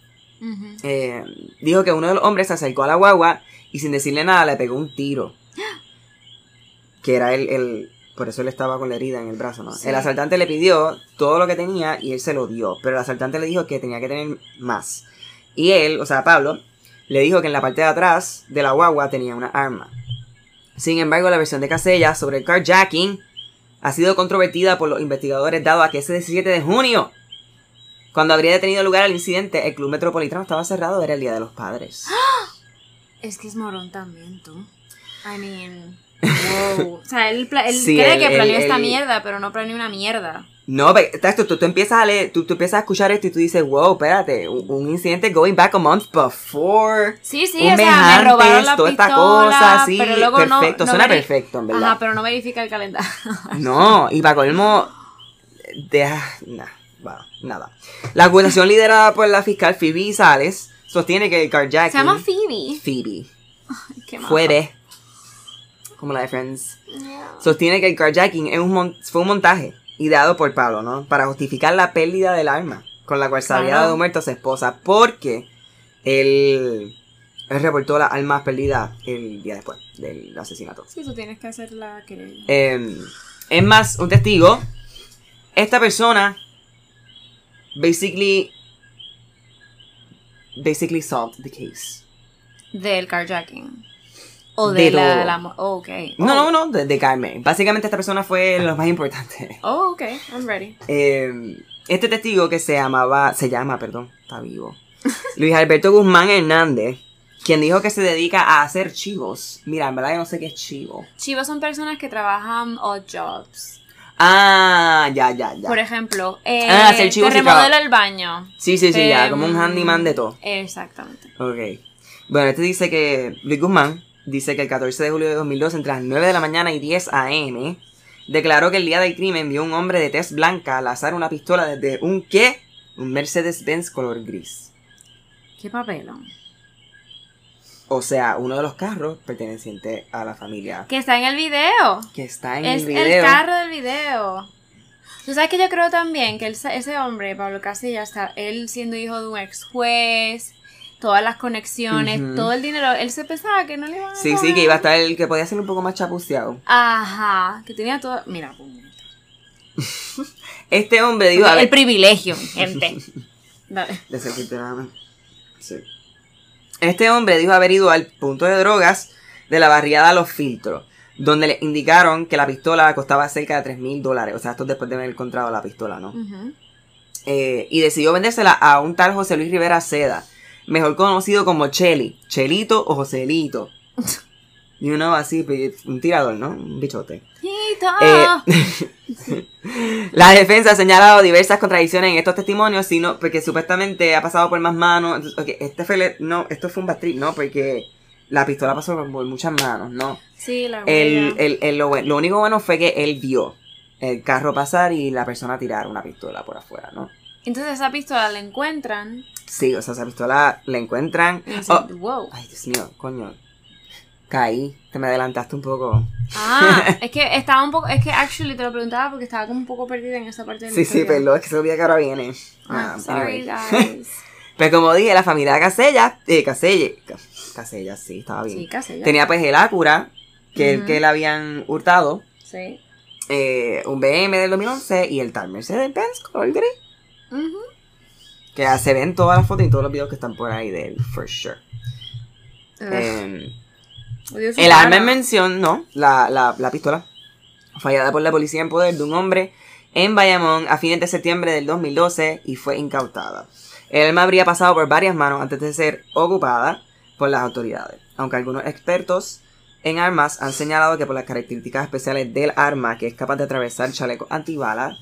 Eh, dijo que uno de los hombres se acercó a la guagua y sin decirle nada le pegó un tiro. Que era el, el- por eso él estaba con la herida en el brazo, ¿no? Sí. El asaltante le pidió todo lo que tenía y él se lo dio. Pero el asaltante le dijo que tenía que tener más. Y él, o sea, Pablo, le dijo que en la parte de atrás de la guagua tenía una arma. Sin embargo, la versión de Casella sobre el carjacking ha sido controvertida por los investigadores dado a que ese 17 de junio cuando habría tenido lugar el incidente, el club metropolitano estaba cerrado, era el Día de los Padres. Es que es morón también, tú. I mean. wow. O sea, él, él Sí, cree él- que planeó él- esta él- mierda, pero no planeó una mierda. No, pero tú, tú empiezas a leer, tú, tú empiezas a escuchar esto y tú dices, wow, espérate, un, un incidente going back a month before. Sí, sí, un o sea, mes me robaron antes, la toda esta pistola, cosa, sí, pero luego no- perfecto, no suena veri- perfecto, en verdad. Ajá, pero no verifica el calendario. No, y para colmo, deja, nah, bueno, nada. La acusación liderada por la fiscal Phoebe Sales sostiene que el carjacking... Se llama Phoebe. Phoebe. Qué. Fue de... Como la de Friends. Sostiene que el carjacking es un mon- fue un montaje ideado por Pablo, ¿no? Para justificar la pérdida del arma con la cual se había dado muerto a su esposa. Porque él, él reportó las armas perdidas el día después del asesinato. Sí, tú tienes que hacer la querella. Eh, es más, un testigo. Esta persona basically basically solved the case. Del carjacking. O De de, la, la Oh, ok. No, oh. no, no, de, de Carmen. Básicamente esta persona fue lo más importante. Oh, ok, I'm ready. Eh, este testigo que se llamaba, se llama, perdón, está vivo. Luis Alberto Guzmán Hernández, quien dijo que se dedica a hacer chivos. Mira, en verdad yo no sé qué es chivo. Chivos son personas que trabajan odd jobs. Ah, ya, ya, ya. Por ejemplo, eh, Ah, te remodela el baño. Sí, sí, sí, ya, Em, como un handyman de todo. Exactamente. Ok. Bueno, este dice que Luis Guzmán dice que el 14 de julio de 2002, entre las 9 de la mañana y 10 a.m., declaró que el día del crimen vio un hombre de tez blanca lanzar una pistola desde un qué? Un Mercedes-Benz color gris. Qué papelón. O sea, uno de los carros perteneciente a la familia Que está en el video. que está en es el el, video. carro del video. Tú sabes que yo creo también que ese hombre, Pablo Casillas, está- él siendo hijo de un ex juez, todas las conexiones, todo el dinero, él se pensaba que no le iban a Sí, sí, que iba a estar el que podía ser un poco más chapuceado. Ajá, que tenía todo. Mira, puñeta. Este hombre dijo, a el ver, privilegio, gente. Dale. De cerquita nada más. Sí. Este hombre dijo haber ido al punto de drogas de la barriada Los Filtros, donde le indicaron que la pistola costaba cerca de 3 mil dólares. O sea, esto después de haber encontrado la pistola, ¿no? Eh, y decidió vendérsela a un tal José Luis Rivera Seda, mejor conocido como Cheli, Chelito o Joselito. Y uno así, pues, un tirador, ¿no? Un bichote. Eh, la defensa ha señalado diversas contradicciones en estos testimonios, sino porque supuestamente ha pasado por más manos. Entonces, este fue el- no, esto fue un bad trip, no, porque la pistola pasó por, muchas manos, no. sí, la El, el- el- lo, lo único bueno fue que él vio el carro pasar y la persona tirar una pistola por afuera, ¿no? Entonces esa pistola la encuentran. Sí, o sea, esa pistola la encuentran. Y dicen, Oh, wow. ay, Dios mío, coño. Caí, te me adelantaste un poco. Ah, es que estaba un poco. Es que actually te lo preguntaba porque estaba como un poco perdida en esa parte de Sí, sí, pero es que se olvida que ahora viene. Ah, Ah, sorry, guys. Pero como dije, la familia Casella, eh, Caselle, Ca- Casella, sí, estaba bien. Sí, casi ya. Tenía pues el Acura, que el Ujú. que le habían hurtado, Sí. eh, un BM del 2011 y el tal Mercedes-Benz color gris. Ujú. Que ya se ven todas las fotos y todos los videos que están por ahí de él, for sure. Eh, su el arma en mención, no, la, la, la pistola, fallada por la policía en poder de un hombre en Bayamón a fines de septiembre del 2012 y fue incautada. El arma habría pasado por varias manos antes de ser ocupada por las autoridades, aunque algunos expertos en armas han señalado que por las características especiales del arma que es capaz de atravesar chalecos antibalas,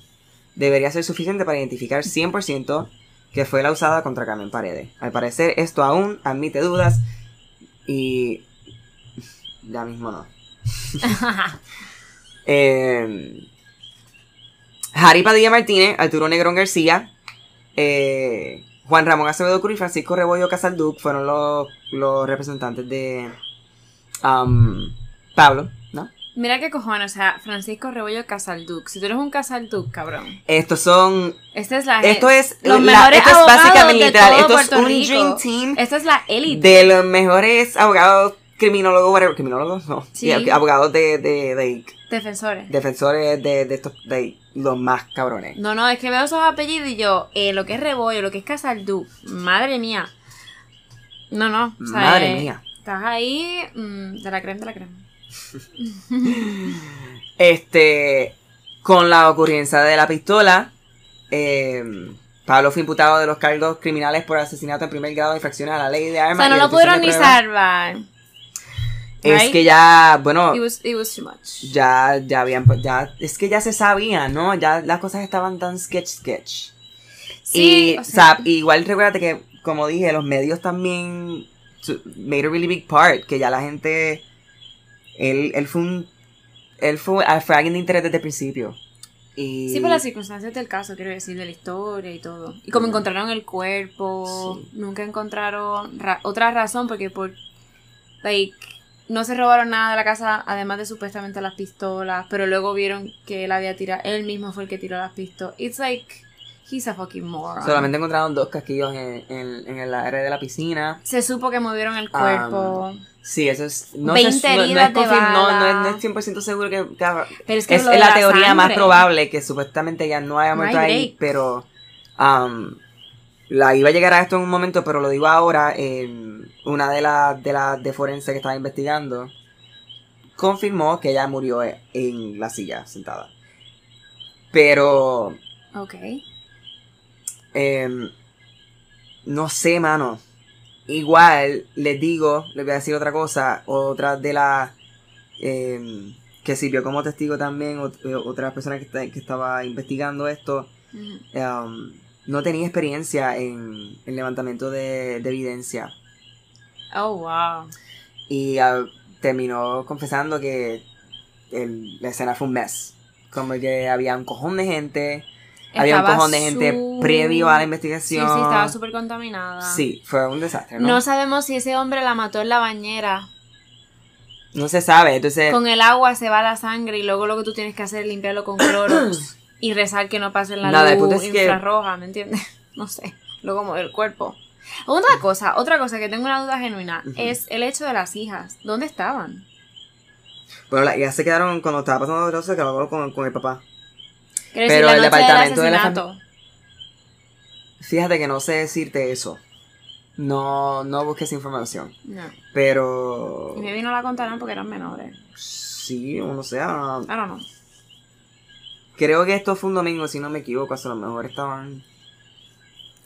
debería ser suficiente para identificar 100% que fue la usada contra Carmen Paredes. Al parecer esto aún admite dudas y ya mismo no. Eh, Harry Padilla Martínez, Arturo Negrón García, eh, Juan Ramón Acevedo Cruz y Francisco Rebollo Casalduc fueron los, los representantes de um, Pablo, ¿no? Mira qué cojones, o sea, Francisco Rebollo Casalduc. Si tú eres un Casalduc, cabrón. Estos son. Esta es la Esto es. los la- mejores esto es abogados básicamente de todo Esto es Puerto un Rico. Dream Team Esta es la élite. de los mejores abogados, criminólogos, whatever. Criminólogos, no. Sí. Abogados de, de, de Defensores. defensores de, de estos. de los más cabrones. No, no, es que veo esos apellidos y yo, eh, lo que es Rebollo, lo que es Casalduc, madre mía. No, no. o sea, Madre eh, mía. Estás ahí mm, de la crema de la crema. Este, con la ocurrencia de la pistola, eh, Pablo fue imputado de los cargos criminales por asesinato en primer grado de infracciones a la ley de O armas. sea, no lo pudieron ni pruebas. Es que ya, bueno, It was, it was too much. ya, ya habían, ya, es que ya se sabía, ¿no? Ya las cosas estaban tan sketch, sketch. Sí, y, o sea- igual recuérdate que, como dije, los medios también made a really big part, que ya la gente, él, él fue un, él fue, ah, fue alguien de interés desde el principio. Y, Sí, por las circunstancias del caso, quiero decir, de la historia y todo. Y como encontraron el cuerpo, Sí. nunca encontraron ra- otra razón porque por, like, no se robaron nada de la casa, además de supuestamente las pistolas, pero luego vieron que él había tirado, él mismo fue el que tiró las pistolas. It's like, he's a fucking moron. solamente encontraron dos casquillos en, en, en el área de la piscina. Se supo que movieron el cuerpo. Sí, eso es. No, 20 se- no- no heridas es confirm- no, no es, bala. no es 100% seguro que. que- pero es que es la, teoría más probable que supuestamente ya no haya muerto ahí, pero. um, la iba a llegar a esto en un momento, pero lo digo ahora. en una de las de, las de forense que estaba investigando confirmó que ella murió e- en la silla sentada. Pero. Ok. Em, no sé, mano. Igual, les digo, les voy a decir otra cosa. Otra de las em, que sirvió como testigo también, eh, otra persona que, está- que estaba investigando esto, no tenía experiencia en el levantamiento de, de evidencia. Oh, wow. Y ah, terminó confesando que el- la escena fue un mess. Como que había un cojón de gente. había un cojón de gente su- previo a la Sí, investigación. sí, estaba súper contaminada. Sí, fue un desastre, ¿no? No sabemos si ese hombre la mató en la bañera. No se sabe, entonces... Con el agua se va la sangre y luego lo que tú tienes que hacer es limpiarlo con cloro y rezar que no pase la Nada, luz es que- infrarroja, ¿me entiendes? No sé, luego mover el cuerpo. Otra cosa, otra cosa que tengo una duda genuina es el hecho de las hijas. ¿Dónde estaban? Bueno, la- ya se quedaron, cuando estaba pasando todo se quedaron con, con el papá. Quiero Pero decir, la el noche del departamento de la. Fíjate que no sé decirte eso. No, no busques información. No. Pero... Y me vino la contaron porque eran menores. Sí, o no sé. ah, I don't know. Creo que esto fue un domingo, si no me equivoco. A lo mejor estaban...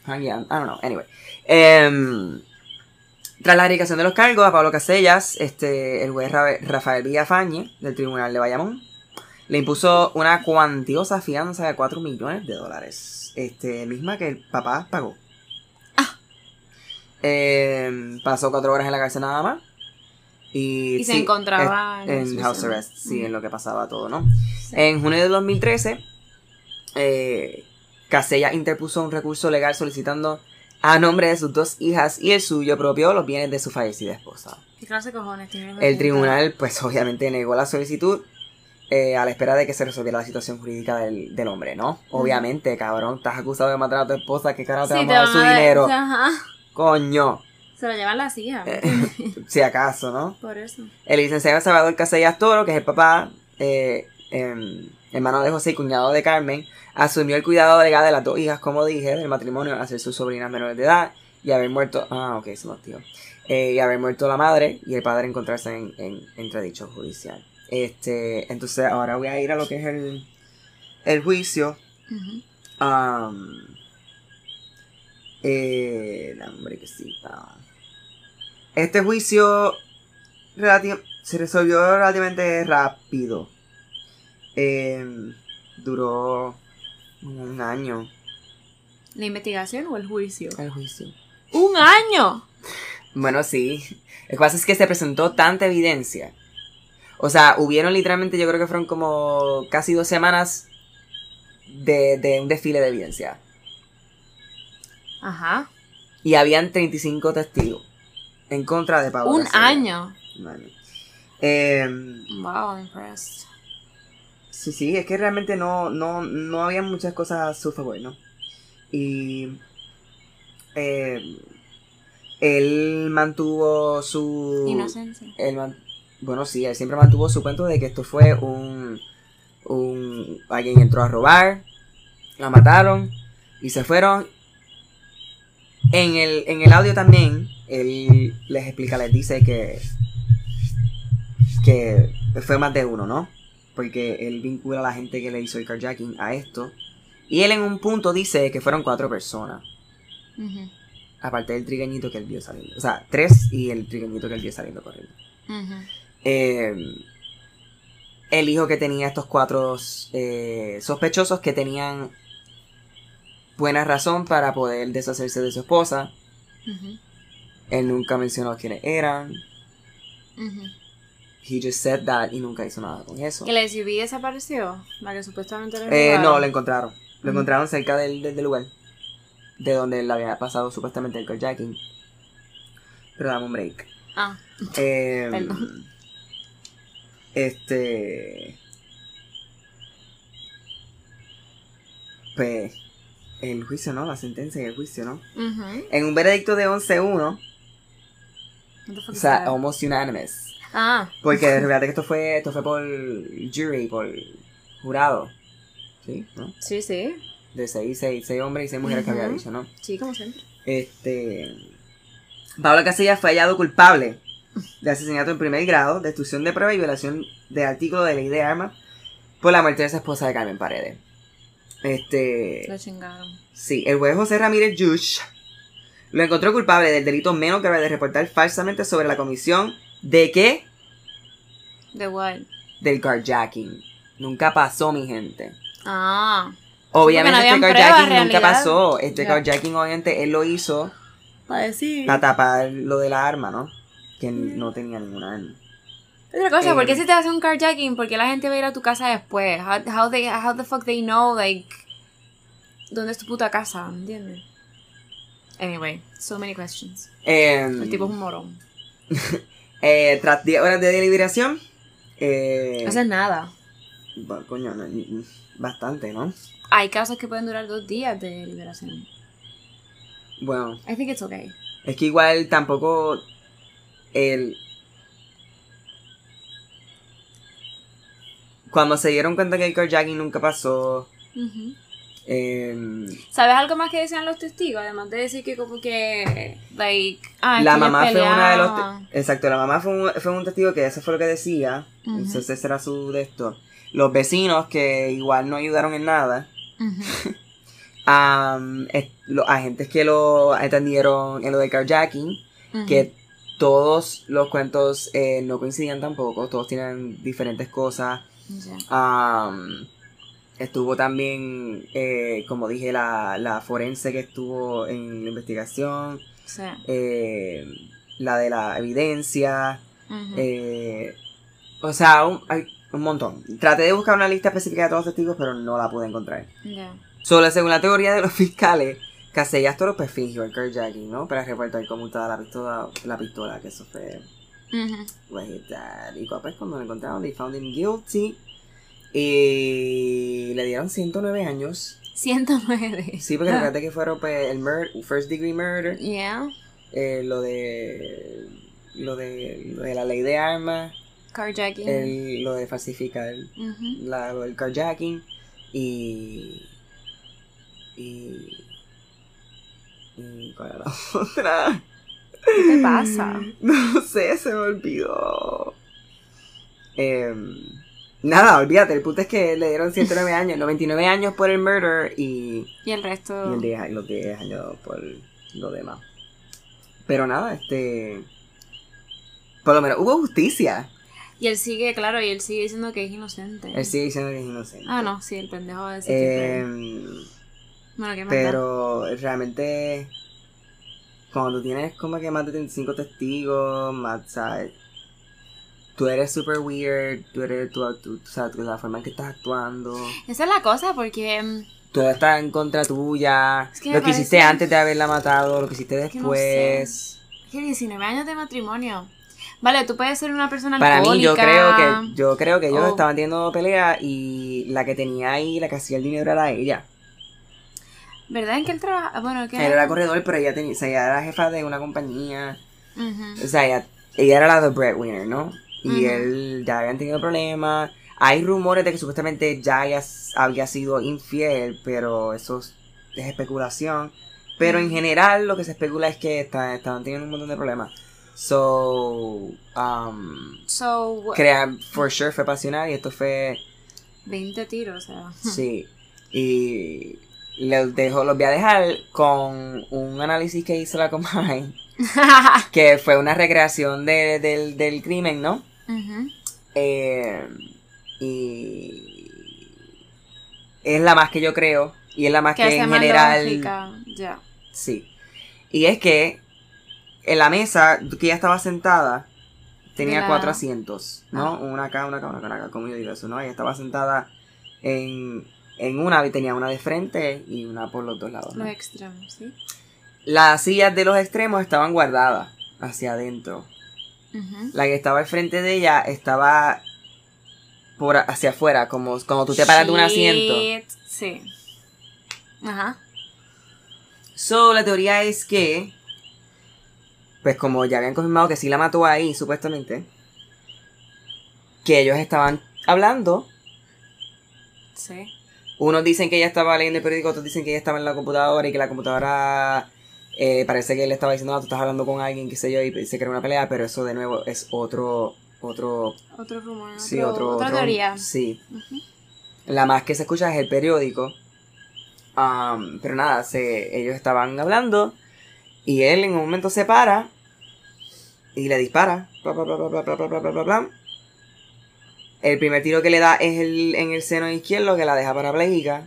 I don't know. Anyway. Em, tras la erradicación de los cargos a Pablo Casellas, este, el juez Ra- Rafael Villafañe, del Tribunal de Bayamón, le impuso una cuantiosa fianza de 4 millones de dólares. Este, misma que el papá pagó. Em, pasó cuatro horas en la cárcel nada más. Y, Y se encontraba en house arrest, sí, en lo que pasaba todo, ¿no? En junio de 2013, eh, Casella interpuso un recurso legal solicitando a nombre de sus dos hijas y el suyo propio los bienes de su fallecida esposa. ¿Qué clase de cojones tiene El tribunal, pues obviamente negó la solicitud eh, a la espera de que se resolviera la situación jurídica del, del hombre, ¿no? Obviamente, cabrón, estás acusado de matar a tu esposa, ¿qué carajo te Sí, vamos a dar su a dinero? Ajá. Coño, Se lo llevan las hijas. Eh. si acaso, ¿no? Por eso. El licenciado Salvador Casellas Toro, que es el papá, eh, em, hermano de José y cuñado de Carmen, asumió el cuidado legal de las dos hijas, como dije, del matrimonio, al ser sus sobrinas menores de edad y haber muerto. Ah, ok, los tíos. Eh, y haber muerto la madre y el padre encontrarse en, en entredicho judicial. Este, entonces ahora voy a ir a lo que es el, el juicio. Eh, la. Este juicio se resolvió relativamente rápido. Em, duró un año ¿La investigación o el juicio? el juicio. ¡Un año! Bueno, sí. Lo que pasa es que se presentó tanta evidencia. O sea, hubieron literalmente, yo creo que fueron como casi dos semanas de, de un desfile de evidencia. Ajá. Y habían 35 testigos en contra de Pablo Un Casella. año. Un año. Em, Wow, impressed. Sí, sí, es que realmente no, no, no había muchas cosas a su favor, ¿no? Y em, él mantuvo su... Inocencia. él man- bueno, sí, él siempre mantuvo su cuento de que esto fue un... un alguien entró a robar, la mataron y se fueron. En el, en el audio también, él les explica, les dice que, que fue más de uno, ¿no? Porque él vincula a la gente que le hizo el carjacking a esto. Y él en un punto dice que fueron cuatro personas. Aparte del trigueñito que él vio saliendo. O sea, tres y el trigueñito que él vio saliendo corriendo. ujú. eh, el hijo que tenía estos cuatro eh, sospechosos que tenían buena razón para poder deshacerse de su esposa. Él nunca mencionó quiénes eran. ujú. He just said that y nunca hizo nada con eso. ¿Que el SUV desapareció? La que supuestamente le Eh, no, lo encontraron. Lo Ujú. encontraron cerca del, del- del lugar. De donde le había pasado supuestamente el carjacking. Pero dame un break. Ah, Eh, Perdón. Este. Pues. El juicio, ¿no? La sentencia y el juicio, ¿no? En un veredicto de 11-1, What the fuck o sea, almost unanimous. Ah, Porque recuerda que esto fue, esto fue por jury, por jurado. ¿Sí? ¿No? sí, sí. De seis, seis, seis hombres y seis mujeres que había dicho, ¿no? Sí, como siempre. Este. Pablo Casellas fue hallado culpable de asesinato en primer grado, destrucción de prueba y violación de artículo de ley de armas por la muerte de su esposa de Carmen Paredes. Este. Lo chingaron. Sí, el juez José Ramírez Yush lo encontró culpable del delito menos grave de reportar falsamente sobre la comisión de qué? ¿De what? Del carjacking. Nunca pasó, mi gente. Ah. Obviamente no este carjacking pruebas, nunca pasó. Este carjacking obviamente él lo hizo Para decir. para tapar lo de la arma, ¿no? Que no tenía ninguna arma. Otra cosa, Eh, ¿por qué si te hacen un carjacking? ¿Por qué la gente va a ir a tu casa después? How, how, they, how the fuck they know, like, dónde es tu puta casa? ¿Me entiendes? Anyway, so many questions. Em, El tipo es un morón. eh, tras 10 horas de deliberación, eh, es nada. bueno, coño, no, ni- bastante, ¿no? Hay casos que pueden durar dos días de liberación. Bueno, I think it's okay. es que igual tampoco el... Cuando se dieron cuenta que el carjacking nunca pasó, Ujú. ¿Sabes algo más que decían los testigos? Además de decir que como que, like, ah, la que mamá fue una de los... Exacto, la mamá fue un, fue un testigo que eso fue lo que decía. Entonces ese era su de esto. Los vecinos que igual no ayudaron en nada. Am, es- los agentes que lo atendieron en lo de carjacking, que todos los cuentos eh, no coincidían tampoco, todos tienen diferentes cosas. Ya. Am, estuvo también, eh, como dije, la, la forense que estuvo en la investigación, Sí. eh, la de la evidencia, eh, o sea, un, hay un montón. Traté de buscar una lista específica de todos los testigos, pero no la pude encontrar. Solo según la teoría de los fiscales, Casellas Torres fingió el carjacking, ¿no? Para reportar cómo estaba la pistola, la pistola, que eso fue Ujú. Wait, that. Y pues cuando lo encontraron, they found him guilty. Y le dieron 109 años. 109. Sí, porque Ah. recuerda que fueron pues, el mur first degree murder, Yeah. eh, lo de lo de lo de la ley de armas, Carjacking. el, lo de falsificar la, lo del carjacking y y y ¿cuál era la otra? ¿Qué te pasa? No sé, se me olvidó. Em, nada, olvídate. El punto es que le dieron 109 años, 99 años por el murder y, Y el y resto. el 10 los 10 años por lo demás. Pero nada, este. Por lo menos hubo justicia. Y él sigue, claro, y él sigue diciendo que es inocente. Él sigue diciendo que es inocente. Ah, no, sí, el pendejo de ese que Em, Bueno, ¿qué más da? pero realmente. Cuando tú tienes como que más de 35 testigos, más, ¿sabes? Tú eres super weird, tú eres, tú, tú- tú- sabes, la forma en que estás actuando, Esa es la cosa, porque. mm, todo está en contra tuya, Es que lo que hiciste antes de haberla matado, lo que hiciste que no sé. después. Que 19 años de matrimonio. Vale, tú puedes ser una persona Para mí, yo creo alcohólica. que yo creo que ellos Oh. estaban teniendo pelea y la que tenía ahí, la que hacía el dinero era ella. ¿Verdad en que él trabaja? Bueno, que. Él era corredor, pero ella tenía, o sea, ella era jefa de una compañía. O sea, ella, ella era la de breadwinner, ¿no? Y él ya habían tenido problemas. Hay rumores de que supuestamente ya había, había sido infiel, pero eso es, es especulación. Pero en general lo que se especula es que está- estaban teniendo un montón de problemas. So, um, So, crea, for sure fue pasional y esto fue, 20 tiros, o sea. sí. Y los, dejo, los voy a dejar con un análisis que hizo la Comay, que fue una recreación de- del, del crimen, ¿no? Eh, y es la más que yo creo. Y es la más Que en más general. lógica, Ya. Sí. Y es que en la mesa que ella estaba sentada tenía La- cuatro asientos, ¿no? Ah. Una acá, una acá, una acá, una acá, como yo digo eso, ¿no? Ella estaba sentada en, en una y tenía una de frente y una por los dos lados. ¿no? Los extremos, ¿sí? Las sillas de los extremos estaban guardadas hacia adentro. La que estaba al frente de ella estaba por hacia afuera, como cuando tú te paras de un asiento. Sí. Ajá. So, la teoría es que, pues como ya habían confirmado que sí la mató ahí, supuestamente, que ellos estaban hablando. Sí. Unos dicen que ella estaba leyendo el periódico, otros dicen que ella estaba en la computadora y que la computadora eh, parece que él estaba diciendo, ah, tú estás hablando con alguien, qué sé yo, y se creó una pelea, pero eso de nuevo es otro... Otro, otro rumor. Sí, otro, otro, otra teoría. Sí. La más que se escucha es el periódico. Um, pero nada, se, ellos estaban hablando y él en un momento se para y le dispara. Bla, bla, bla, el primer tiro que le da es el, en el seno izquierdo que la deja parapléjica.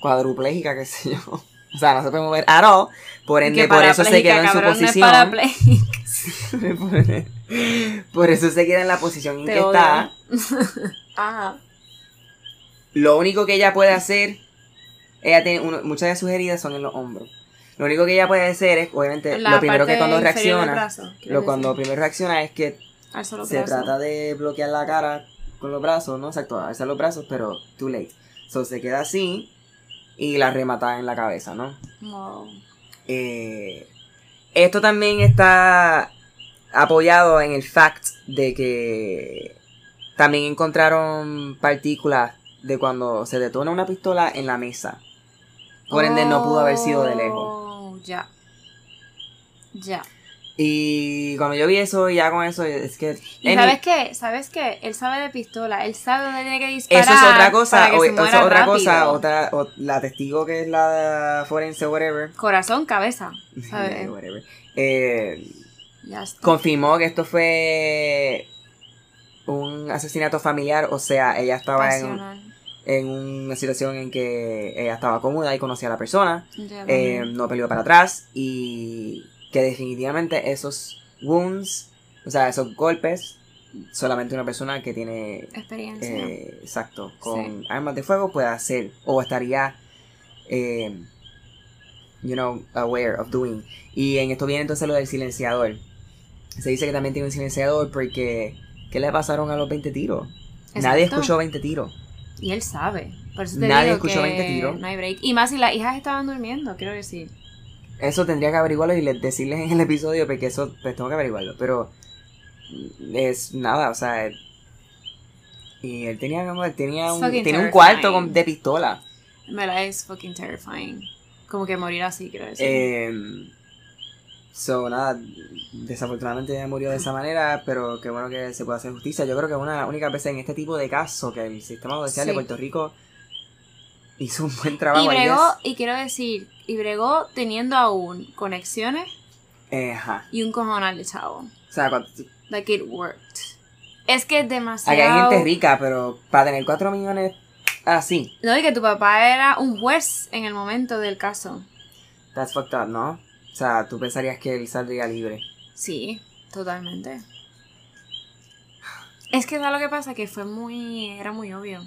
Cuadrupléjica, qué sé yo. O sea, no se puede mover at all. Por ende, por eso se quedó en su posición. por, eso se queda en la posición en que está. Ajá. Lo único que ella puede hacer, ella tiene uno- muchas de sus heridas son en los hombros. Lo único que ella puede hacer es, obviamente, La lo primero que cuando reacciona, brazo, lo decir. cuando primero reacciona es que se trata de bloquear la cara con los brazos, ¿no? Exacto, alzar los brazos, pero too late. So se queda así y la remata en la cabeza, ¿no? Wow. Eh, esto también está apoyado en el fact de que también encontraron partículas de cuando se detona una pistola en la mesa. Por ende, no pudo haber sido de lejos. Oh, Ya. Ya. Y cuando yo vi eso, ya con eso, es que. ¿Y Any- sabes qué? ¿Sabes qué? Él sabe de pistola. Él sabe dónde tiene que disparar. Eso es otra cosa, o, eso es otra rápido. cosa, otra, o- la testigo que es la forense, whatever. Corazón, cabeza. ¿Sabes? whatever. Eh, ya está. confirmó que esto fue un asesinato familiar, o sea, ella estaba en, Pasional. en una situación en que ella estaba cómoda y conocía a la persona, eh, no peleó para atrás y que definitivamente esos wounds, o sea, esos golpes, solamente una persona que tiene Experiencia. eh, exacto, con armas de fuego puede hacer o estaría, eh, you know, aware of doing. Y en esto viene entonces lo del silenciador. Se dice que también tiene un silenciador porque, ¿qué le pasaron a los 20 tiros? Nadie escuchó 20 tiros. Y él sabe. Por eso te Nadie digo escuchó que 20 tiros. No hay break. Y más si las hijas estaban durmiendo, quiero decir. Eso tendría que averiguarlo y les- decirles en el episodio porque eso pues tengo que averiguarlo. Pero es nada, o sea... Y él tenía, como- él tenía un, tenía un cuarto con- de pistola. En verdad es fucking terrifying. Como que morir así, quiero decir. Eh, so, nada, desafortunadamente murió de esa manera, pero qué bueno que se puede hacer justicia. Yo creo que una de las únicas veces en este tipo de casos que el sistema judicial de. Puerto Rico hizo un buen trabajo. y bregó, es- y quiero decir, y bregó teniendo aún conexiones eh, ajá. y un cojonal de chavo. O sea, cuando- Like it worked. Es que es aquí demasiado. hay gente rica, pero para tener 4 millones así, No, y que tu papá era un juez en el momento del caso. that's fucked up, ¿no? O sea, tú pensarías que él saldría libre. Sí, totalmente. Es que ¿sabes lo que pasa? Que fue muy. Era muy obvio.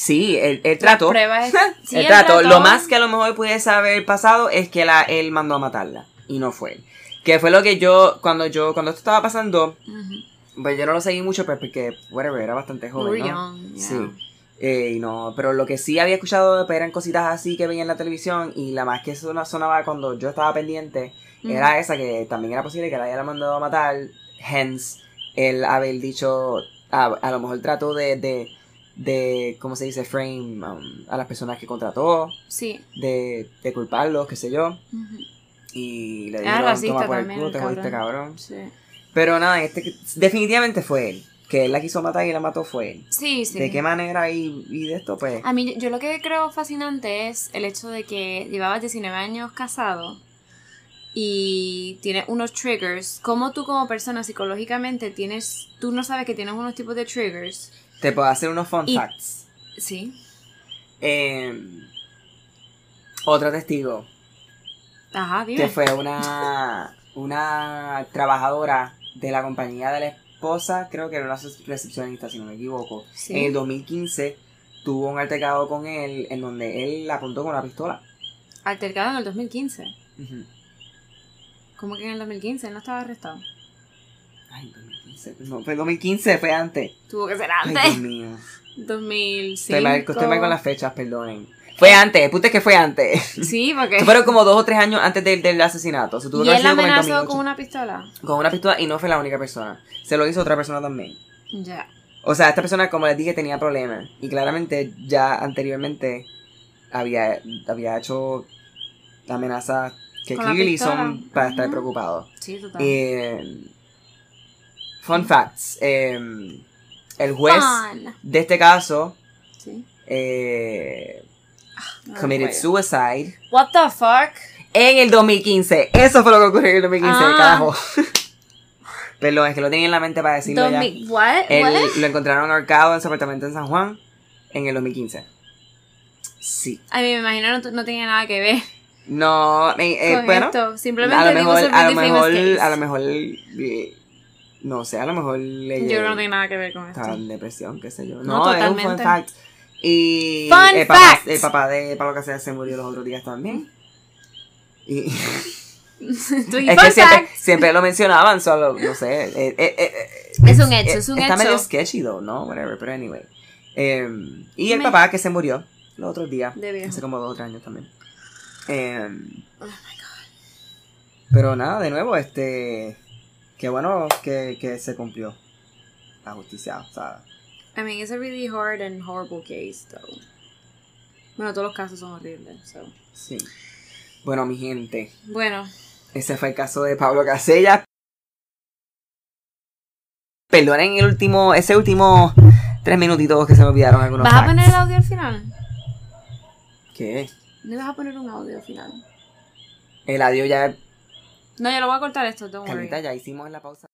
Sí, el, el Las trato. pruebas- sí, el él trato. trató- Lo más que a lo mejor pudiese haber pasado es que la, él mandó a matarla. Y no fue él. Que fue lo que yo, cuando yo, cuando esto estaba pasando, pues yo no lo seguí mucho, pues porque, whatever, era bastante joven, ¿no? young, yeah. Sí. Eh, y no, pero lo que sí había escuchado pues, eran cositas así que veía en la televisión y la más que sona- sonaba cuando yo estaba pendiente era esa que también era posible que la haya mandado a matar, hence el haber dicho, a, a lo mejor trató de, de, de, ¿cómo se dice? Frame um, a las personas que contrató, Sí. de, de culparlos, qué sé yo, y le dijeron, racista toma por el culo, te jodiste cabrón. Sí. Pero nada, este, definitivamente fue él, que él la quiso matar y la mató fue él. Sí, sí. ¿De qué manera y, y de esto? Pues. A mí, yo lo que creo fascinante es el hecho de que llevabas 19 años casado y tienes unos triggers, ¿cómo tú como persona psicológicamente tienes, tú no sabes que tienes unos tipos de triggers? Te puedo hacer unos fun Y- facts. Sí. Eh, otro testigo, Ajá, dime. que fue una, una trabajadora de la compañía de la esposa, creo que era una recepcionista, si no me equivoco. Sí. En el 2015 tuvo un altercado con él en donde él la apuntó con una pistola. Altercado en el 2015. Ujú. ¿Cómo que en el 2015? Él no estaba arrestado. Ay, 2015. No, fue 2015, fue antes. Tuvo que ser Ay, Dios antes. mío. 2005. Estoy mal, estoy mal con las fechas, perdonen. Fue antes, el punto es que fue antes. Sí, porque... Fueron como dos o tres años antes del, del asesinato. O sea, tuvo ¿Y que él sido como en amenazó 2008. con una pistola? Con una pistola y no fue la única persona. Se lo hizo otra persona también. Ya. O sea, esta persona, como les dije, tenía problemas. Y claramente ya anteriormente había, había hecho amenazas que clearly son para estar preocupados. Sí, total. Eh, fun facts. eh, el juez Fun. de este caso Sí. eh, No committed suicide What the fuck? en el 2015. Eso fue lo que ocurrió en el 2015, Ah. carajo. Perdón, es que lo tenía en la mente para decirlo ya. 2000 What? Él What? lo encontraron ahorcado en su apartamento en San Juan en el 2015. Sí. A mí me imagino no, no tenía nada que ver No, eh, eh, bueno, esto. Simplemente a lo mejor, a lo mejor, a lo mejor, eh, no sé, a lo mejor le Yo creo que no tiene nada que ver con esto. en depresión, qué sé yo. No, No, es un fun fact. Y Fun el, papá, fact. el papá de Pablo Casellas se murió los otros días también. Y es que siempre, siempre lo mencionaban, solo, no sé. eh, eh, eh, Es un hecho, es un está hecho. medio sketchy, though, ¿no? Whatever, pero anyway. Eh, y el Me- papá que se murió los otros días, De hace como dos o tres años también. Eh, Oh my god. pero nada, de nuevo, este. Qué bueno que, que se cumplió la justicia, o sea. I mean, it's a really hard and horrible case, though. Bueno, todos los casos son horribles, so. Sí. Bueno, mi gente, Bueno, ese fue el caso de Pablo Casellas. Perdonen el último, ese último tres minutitos que se me olvidaron algunos ¿vas a poner el audio al final? ¿Qué? ¿No vas a poner un audio al final? El adiós ya, No, yo lo voy a cortar esto, don't worry. Ya hicimos la pausa.